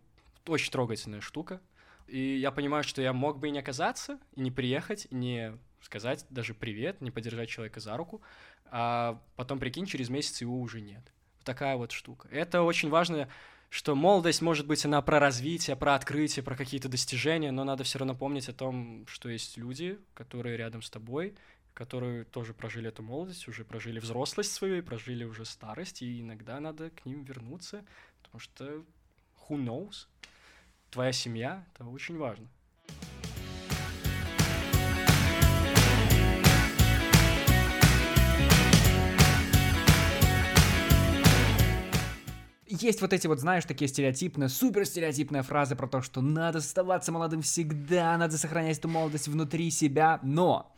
очень трогательная штука. И я понимаю, что я мог бы и не оказаться, и не приехать, и не сказать даже привет, не подержать человека за руку, а потом, прикинь, через месяц его уже нет. Такая вот штука. Это очень важно, что молодость, может быть, она про развитие, про открытие, про какие-то достижения, но надо все равно помнить о том, что есть люди, которые рядом с тобой, которые тоже прожили эту молодость, уже прожили взрослость свою, прожили уже старость, и иногда надо к ним вернуться, потому что who knows? Твоя семья — это очень важно. Есть вот эти вот, знаешь, такие стереотипные, супер стереотипные фразы про то, что надо оставаться молодым всегда, надо сохранять эту молодость внутри себя, но,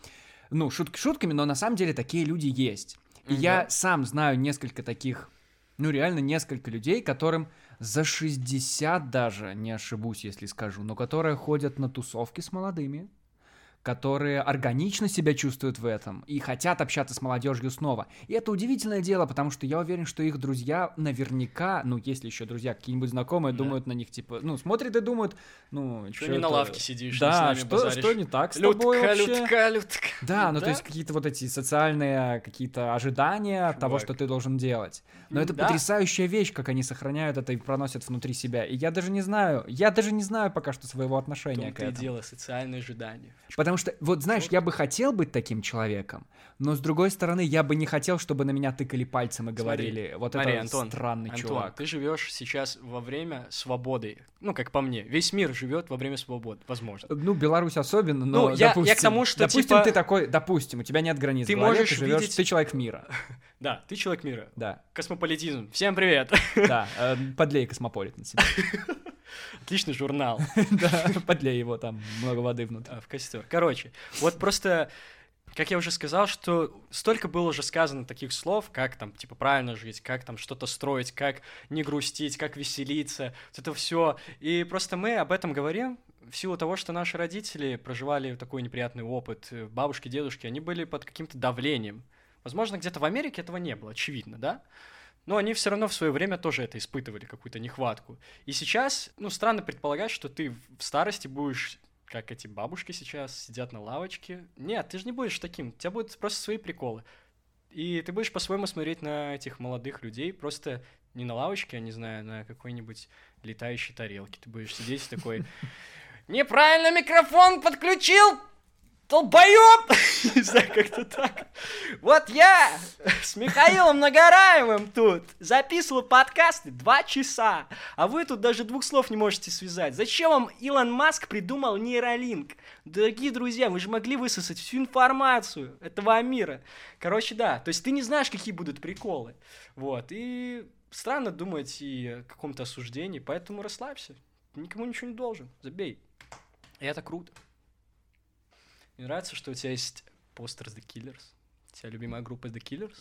ну, шутки шутками, но на самом деле такие люди есть. И Мгм. я сам знаю несколько таких, ну, реально несколько людей, которым за 60 даже, не ошибусь, если скажу, но которые ходят на тусовки с молодыми, которые органично себя чувствуют в этом и хотят общаться с молодежью снова. И это удивительное дело, потому что я уверен, что их друзья наверняка, ну, если еще друзья какие-нибудь знакомые, Да. думают на них, типа, ну, смотрят и думают, ну, Что не на это- лавке сидишь, Да, что, базаришь? что не так с тобой Людка, вообще? людка, людка. Да, ну то Да? есть какие-то вот эти социальные какие-то ожидания от того, Чувак. что ты должен делать. Но это Да. потрясающая вещь, как они сохраняют это и проносят внутри себя. И я даже не знаю, я даже не знаю пока что своего отношения к том-то и этому. дело, социальные ожидания. Потому что, вот знаешь, я бы хотел быть таким человеком, но с другой стороны, я бы не хотел, чтобы на меня тыкали пальцем и Смотри, говорили, вот Смотри, это Антон, странный Антон, чувак. ты живешь сейчас во время свободы. Ну, как по мне, весь мир живет во время свободы, возможно. Ну, Беларусь особенно, но Ну, я- я к допустим, тому, что, допустим, типа, ты такой, допустим, у тебя нет границ ты голове, можешь ты живешь, видеть- ты человек мира, Да, ты человек мира. да, Космополитизм. Всем привет. да, э, подлей космополит на себя, Отличный журнал. да, подлей его, там много воды внутри. А, в костер. Короче, вот просто, как я уже сказал, что столько было уже сказано таких слов, как там, типа, правильно жить, как там что-то строить, как не грустить, как веселиться, вот это все. И просто мы об этом говорим в силу того, что наши родители проживали такой неприятный опыт, бабушки, дедушки, они были под каким-то давлением. Возможно, где-то в Америке этого не было, очевидно, да? Но они все равно в свое время тоже это испытывали, какую-то нехватку. И сейчас, ну, странно предполагать, что ты в старости будешь, как эти бабушки сейчас, сидят на лавочке. Нет, ты же не будешь таким. У тебя будут просто свои приколы. И ты будешь по-своему смотреть на этих молодых людей, просто не на лавочке, а, не знаю, на какой-нибудь летающей тарелке. Ты будешь сидеть такой... Неправильно микрофон подключил! Долбоёб! Не знаю, как-то так. Вот я с Михаилом Нагораевым тут записывал подкасты два часа, а вы тут даже двух слов не можете связать. Зачем вам Илон Маск придумал нейролинк? Дорогие друзья, вы же могли высосать всю информацию этого мира. Короче, да, то есть ты не знаешь, какие будут приколы. Вот, и странно думать и о каком-то осуждении, поэтому расслабься. Ты никому ничего не должен, забей. И это круто. Мне нравится, что у тебя есть постер The Killers. У тебя любимая группа The Killers?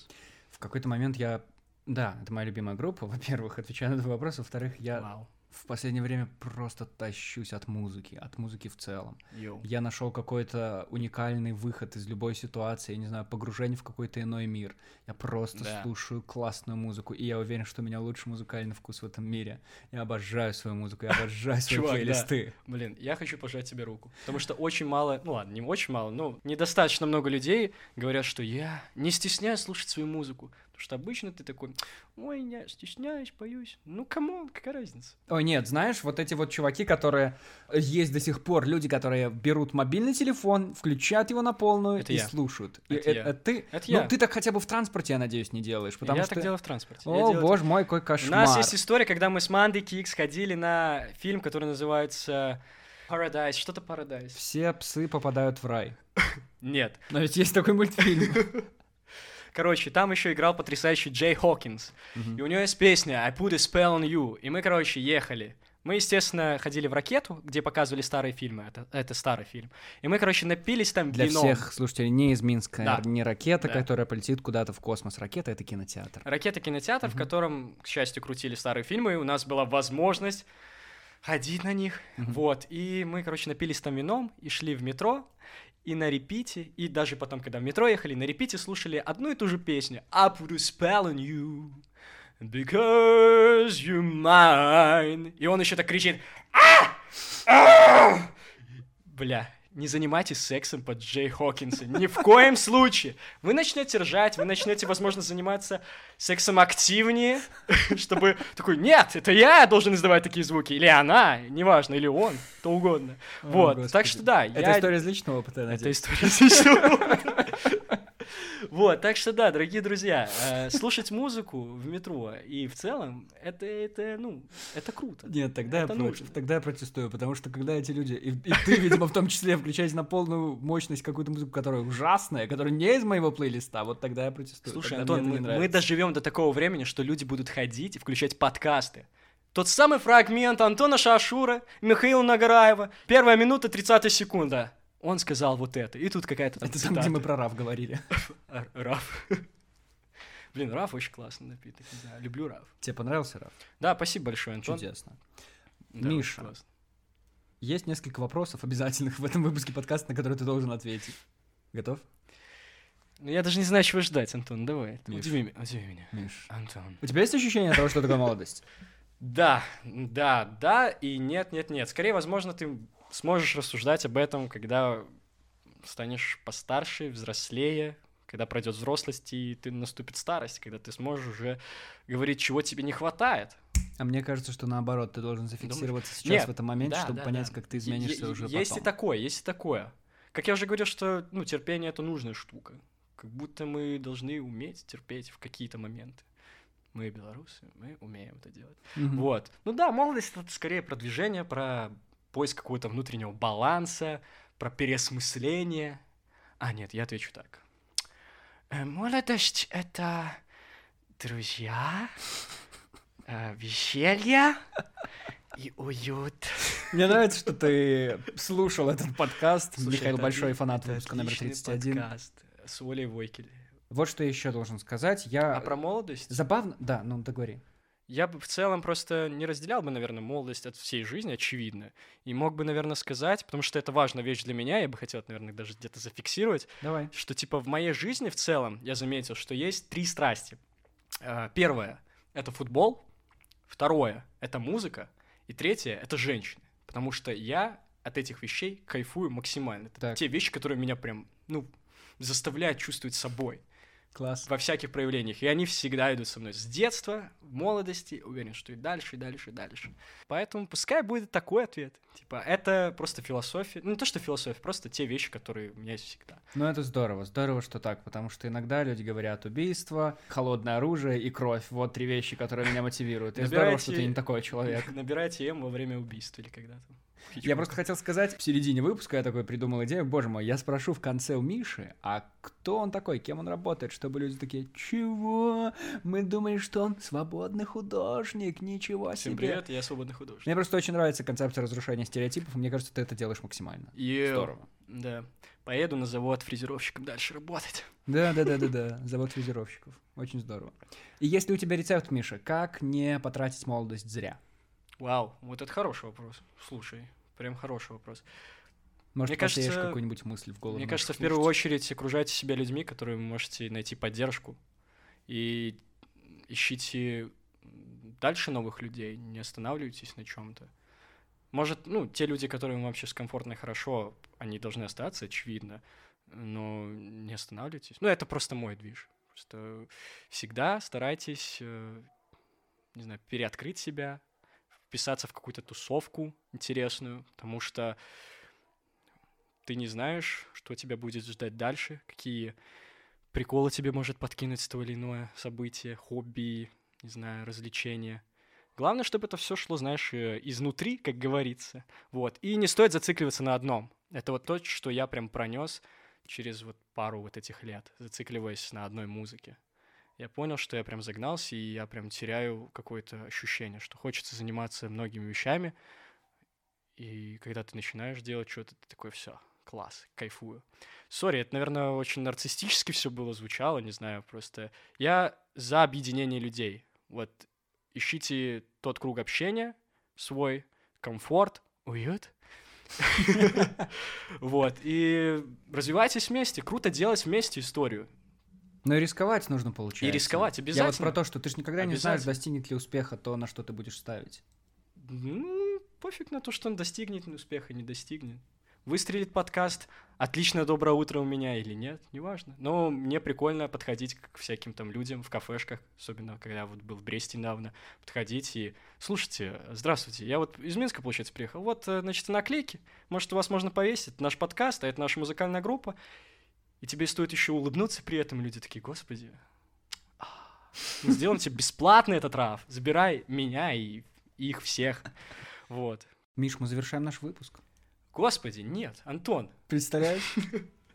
В какой-то момент я... Да, это моя любимая группа, во-первых, отвечаю на твой вопрос, во-вторых, я Вау. В последнее время просто тащусь от музыки, от музыки в целом. Йоу. Я нашел какой-то уникальный выход из любой ситуации, я не знаю, погружение в какой-то иной мир. Я просто Да. слушаю классную музыку, и я уверен, что у меня лучший музыкальный вкус в этом мире. Я обожаю свою музыку, я обожаю свои Чувак, да. плейлисты. Блин, я хочу пожать тебе руку. Потому что очень мало, ну ладно, не очень мало, но недостаточно много людей говорят, что я не стесняюсь слушать свою музыку. Потому что обычно ты такой, ой, я стесняюсь, боюсь. Ну, come on, какая разница? Ой, нет, знаешь, вот эти вот чуваки, которые есть до сих пор, люди, которые берут мобильный телефон, включают его на полную Это и я. слушают. И Это э- я. э, ты, Это ну я. ты так хотя бы в транспорте, я надеюсь, не делаешь, потому я что... так делаю в транспорте. Я О, делаю боже мой, какой У кошмар. нас есть история, когда мы с Мандой Кикс ходили на фильм, который называется Paradise, что-то Paradise. Все псы попадают в рай. Нет. Но ведь есть такой мультфильм. Короче, там еще играл потрясающий Джей Хокинс. И у него есть песня I put a spell on you. И мы, короче, ехали. Мы, естественно, ходили в ракету, где показывали старые фильмы. Это, это старый фильм. И мы, короче, напились там Для вином. всех слушателей не из Минска, Да. не ракета, Да. которая полетит куда-то в космос. Ракета — это кинотеатр. Ракета кинотеатр, в котором, к счастью, крутили старые фильмы, и у нас была возможность ходить на них. Вот. И мы, короче, напились там вином и шли в метро. И на репите, и даже потом, когда в метро ехали, на репите слушали одну и ту же песню. I put a spell on you, because you're mine. И он еще так кричит. «А! А!» Бля, не занимайтесь сексом под Джей Хокинса. Ни в коем случае. Вы начнете ржать, вы начнете, возможно, заниматься сексом активнее, чтобы такой, нет, это я должен издавать такие звуки, или она, неважно, или он, то угодно. О, Вот, так Господи. что да, Это я... история из личного опыта, я Это надеюсь. история из личного Вот, так что да, дорогие друзья, э, слушать музыку в метро и в целом, это, это, ну, это круто. Нет, тогда я, Это против, нужно. тогда я протестую, потому что когда эти люди, и, и ты, видимо, в том числе, включаете на полную мощность какую-то музыку, которая ужасная, которая не из моего плейлиста, вот тогда я протестую. Слушай, тогда Антон, мне мы, мы доживем до такого времени, что люди будут ходить и включать подкасты. Тот самый фрагмент Антона Шашура, Михаила Нагораева, первая минута, 30 секунда. Он сказал вот это, и тут какая-то там Это там, где цитата. мы про Раф говорили. А, Раф. Блин, Раф очень классный напиток, знаю, люблю Раф. Тебе понравился Раф? Да, спасибо большое, Антон. Чудесно. Да, Миша. Есть несколько вопросов обязательных в этом выпуске подкаста, на которые ты должен ответить. Готов? Ну, я даже не знаю, чего ждать, Антон, давай. Миш. Удиви, удиви меня. Миш. Антон. У тебя есть ощущение того, что такое молодость? Да, да, да и нет, нет, нет. Скорее, возможно, ты сможешь рассуждать об этом, когда станешь постарше, взрослее, когда пройдет взрослость и ты наступит старость, когда ты сможешь уже говорить, чего тебе не хватает. А мне кажется, что наоборот, ты должен зафиксироваться сейчас Нет, в этом моменте, да, чтобы да, понять, да. как ты изменишься е- уже Есть потом. и такое, есть и такое. Как я уже говорил, что ну, терпение это нужная штука. Как будто мы должны уметь терпеть в какие-то моменты. Мы белорусы, мы умеем это делать. Мгм. Вот. Ну да, молодость это скорее про движение, про поиск какого-то внутреннего баланса, про переосмысление. А, нет, я отвечу так. Э, Молодость — это друзья, э, веселье и уют. Мне нравится, что ты слушал этот подкаст. Слушай, Михаил это большой фанат это выпуска номер отличный 31. подкаст с Олей Войкель. Вот что я еще должен сказать. Я А про молодость? забавно... Да, ну договори. Я бы в целом просто не разделял бы, наверное, молодость от всей жизни, очевидно. И мог бы, наверное, сказать, потому что это важная вещь для меня, я бы хотел, наверное, даже где-то зафиксировать, Давай. что, типа, в моей жизни в целом я заметил, что есть три страсти. А, Первое — это футбол. Второе — это музыка. И третье — это женщины. Потому что я от этих вещей кайфую максимально. Это Так. те вещи, которые меня прям, ну, заставляют чувствовать собой Класс. во всяких проявлениях. И они всегда идут со мной с детства, в молодости, уверен, что и дальше, и дальше, и дальше. Поэтому пускай будет такой ответ. Типа, это просто философия. Ну, не то, что философия, просто те вещи, которые у меня есть всегда. Ну, это здорово. Здорово, что так, потому что иногда люди говорят убийство, холодное оружие и кровь. Вот три вещи, которые меня мотивируют. И здорово, что ты не такой человек. Набирайте М во время убийства или когда-то. Я просто хотел сказать, в середине выпуска я такой придумал идею, боже мой, я спрошу в конце у Миши, а кто он такой, кем он работает, чтобы люди такие, чего? Мы думали, что он свободный художник, ничего Всем себе. привет, я свободный художник. Мне просто очень нравится концепция разрушения стереотипов, и мне кажется, ты это делаешь максимально. Йоу. Здорово. Да. Поеду на завод фрезеровщиком дальше работать. Да, да, да, да, да. Завод фрезеровщиков. Очень здорово. И есть ли у тебя рецепт, Миша, как не потратить молодость зря? Вау, вот это хороший вопрос. Слушай, прям хороший вопрос. Может, Мне кажется, какую-нибудь мысль в голову? Мне кажется, в первую очередь окружайте себя людьми, которые вы можете найти поддержку. И ищите дальше новых людей, не останавливайтесь на чем-то. Может, ну, те люди, которым вообще с комфортно и хорошо, они должны остаться, очевидно, но не останавливайтесь. Ну, это просто мой движ. Просто всегда старайтесь, э, не знаю, переоткрыть себя, вписаться в какую-то тусовку интересную, потому что ты не знаешь, что тебя будет ждать дальше, какие приколы тебе может подкинуть то или иное событие, хобби, не знаю, развлечения. Главное, чтобы это все шло, знаешь, э, изнутри, как говорится. Вот. И не стоит зацикливаться на одном. Это вот то, что я прям пронес через вот пару вот этих лет, зацикливаясь на одной музыке. Я понял, что я прям загнался, и я прям теряю какое-то ощущение, что хочется заниматься многими вещами, и когда ты начинаешь делать что-то, ты такой, все, класс, кайфую. Сори, это, наверное, очень нарциссически все было, звучало, не знаю, просто я за объединение людей. Вот ищите тот круг общения свой, комфорт, уют. Вот, и развивайтесь вместе, круто делать вместе историю. Но и рисковать нужно, получается. И рисковать Я вот обязательно. про то, что ты же никогда не знаешь, Обязательно. достигнет ли успеха то, на что ты будешь ставить. Ну, пофиг на то, что он достигнет успеха, не достигнет. Выстрелит подкаст, отличное доброе утро у меня или нет, неважно. Но мне прикольно подходить к всяким там людям в кафешках, особенно когда вот был в Бресте недавно, подходить и слушайте, здравствуйте, я вот из Минска, получается, приехал, вот, э, значит, наклейки, может, у вас можно повесить, это наш подкаст, а это наша музыкальная группа, и тебе стоит еще улыбнуться при этом, и люди такие, господи, мы сделаем тебе бесплатно этот раф, забирай меня и их всех, вот. Миш, мы завершаем наш выпуск. Господи, нет, Антон. Представляешь?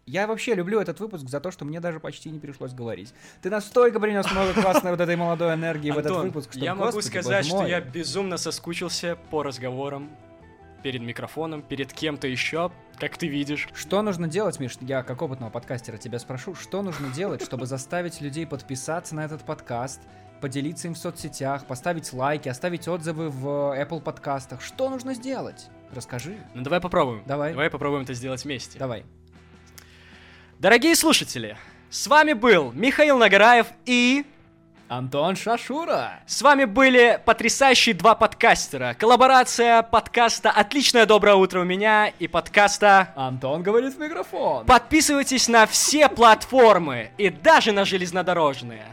Я вообще люблю этот выпуск за то, что мне даже почти не пришлось говорить. Ты настолько принес много классной вот этой молодой энергии в этот Антон, выпуск, что, я могу господи, сказать, что я безумно соскучился по разговорам перед микрофоном, перед кем-то еще, как ты видишь. Что нужно делать, Миш? Я как опытного подкастера тебя спрошу, что нужно делать, чтобы заставить людей подписаться на этот подкаст, поделиться им в соцсетях, поставить лайки, оставить отзывы в Apple подкастах? Что нужно сделать? Расскажи. Ну давай попробуем. Давай. Давай попробуем это сделать вместе. Давай. Дорогие слушатели, с вами был Михаил Нагораев и... Антон Шашура. С вами были потрясающие два подкастера. Коллаборация подкаста «Отличное доброе утро» у меня и подкаста Антон говорит в микрофон. Подписывайтесь на все платформы и даже на железнодорожные.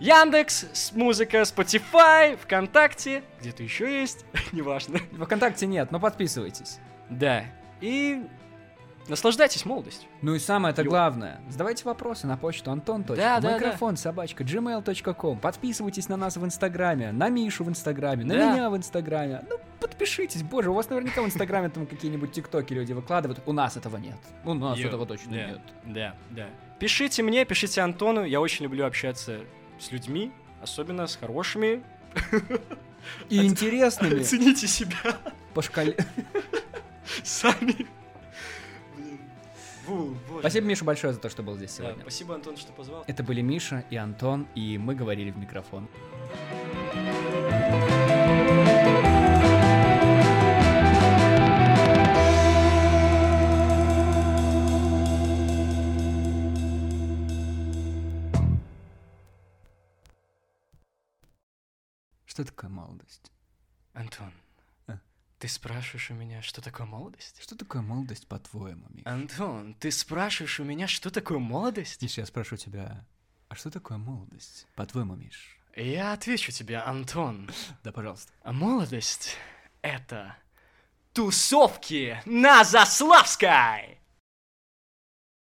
Яндекс, музыка, Spotify, ВКонтакте, где-то еще есть, неважно. Вконтакте нет, но подписывайтесь. Да, и наслаждайтесь молодостью. Ну и самое-то главное, задавайте вопросы на почту антон. Да, да, микрофон собачка gmail.com. Подписывайтесь на нас в Инстаграме, на Мишу в Инстаграме, на Да. меня в Инстаграме. Ну, подпишитесь, боже, у вас наверняка в Инстаграме там какие-нибудь тиктоки люди выкладывают. У нас этого нет. У нас Ё, этого точно да, нет. Да, да. Пишите мне, пишите Антону, я очень люблю общаться с людьми, особенно с хорошими. И интересными Оцените себя по шкале. сами. Спасибо, Миша, большое за то, что был здесь Да, сегодня. спасибо, Антон, что позвал. Это были Миша и Антон, и мы говорили в микрофон. Что такое молодость? Антон? Ты спрашиваешь у меня, что такое молодость? Что такое молодость, по-твоему, Миша? Антон, ты спрашиваешь у меня, что такое молодость? Миша, я спрошу тебя, а что такое молодость, по-твоему, Миш? Я отвечу тебе, Антон. Да, пожалуйста. А молодость — это тусовки на Заславской!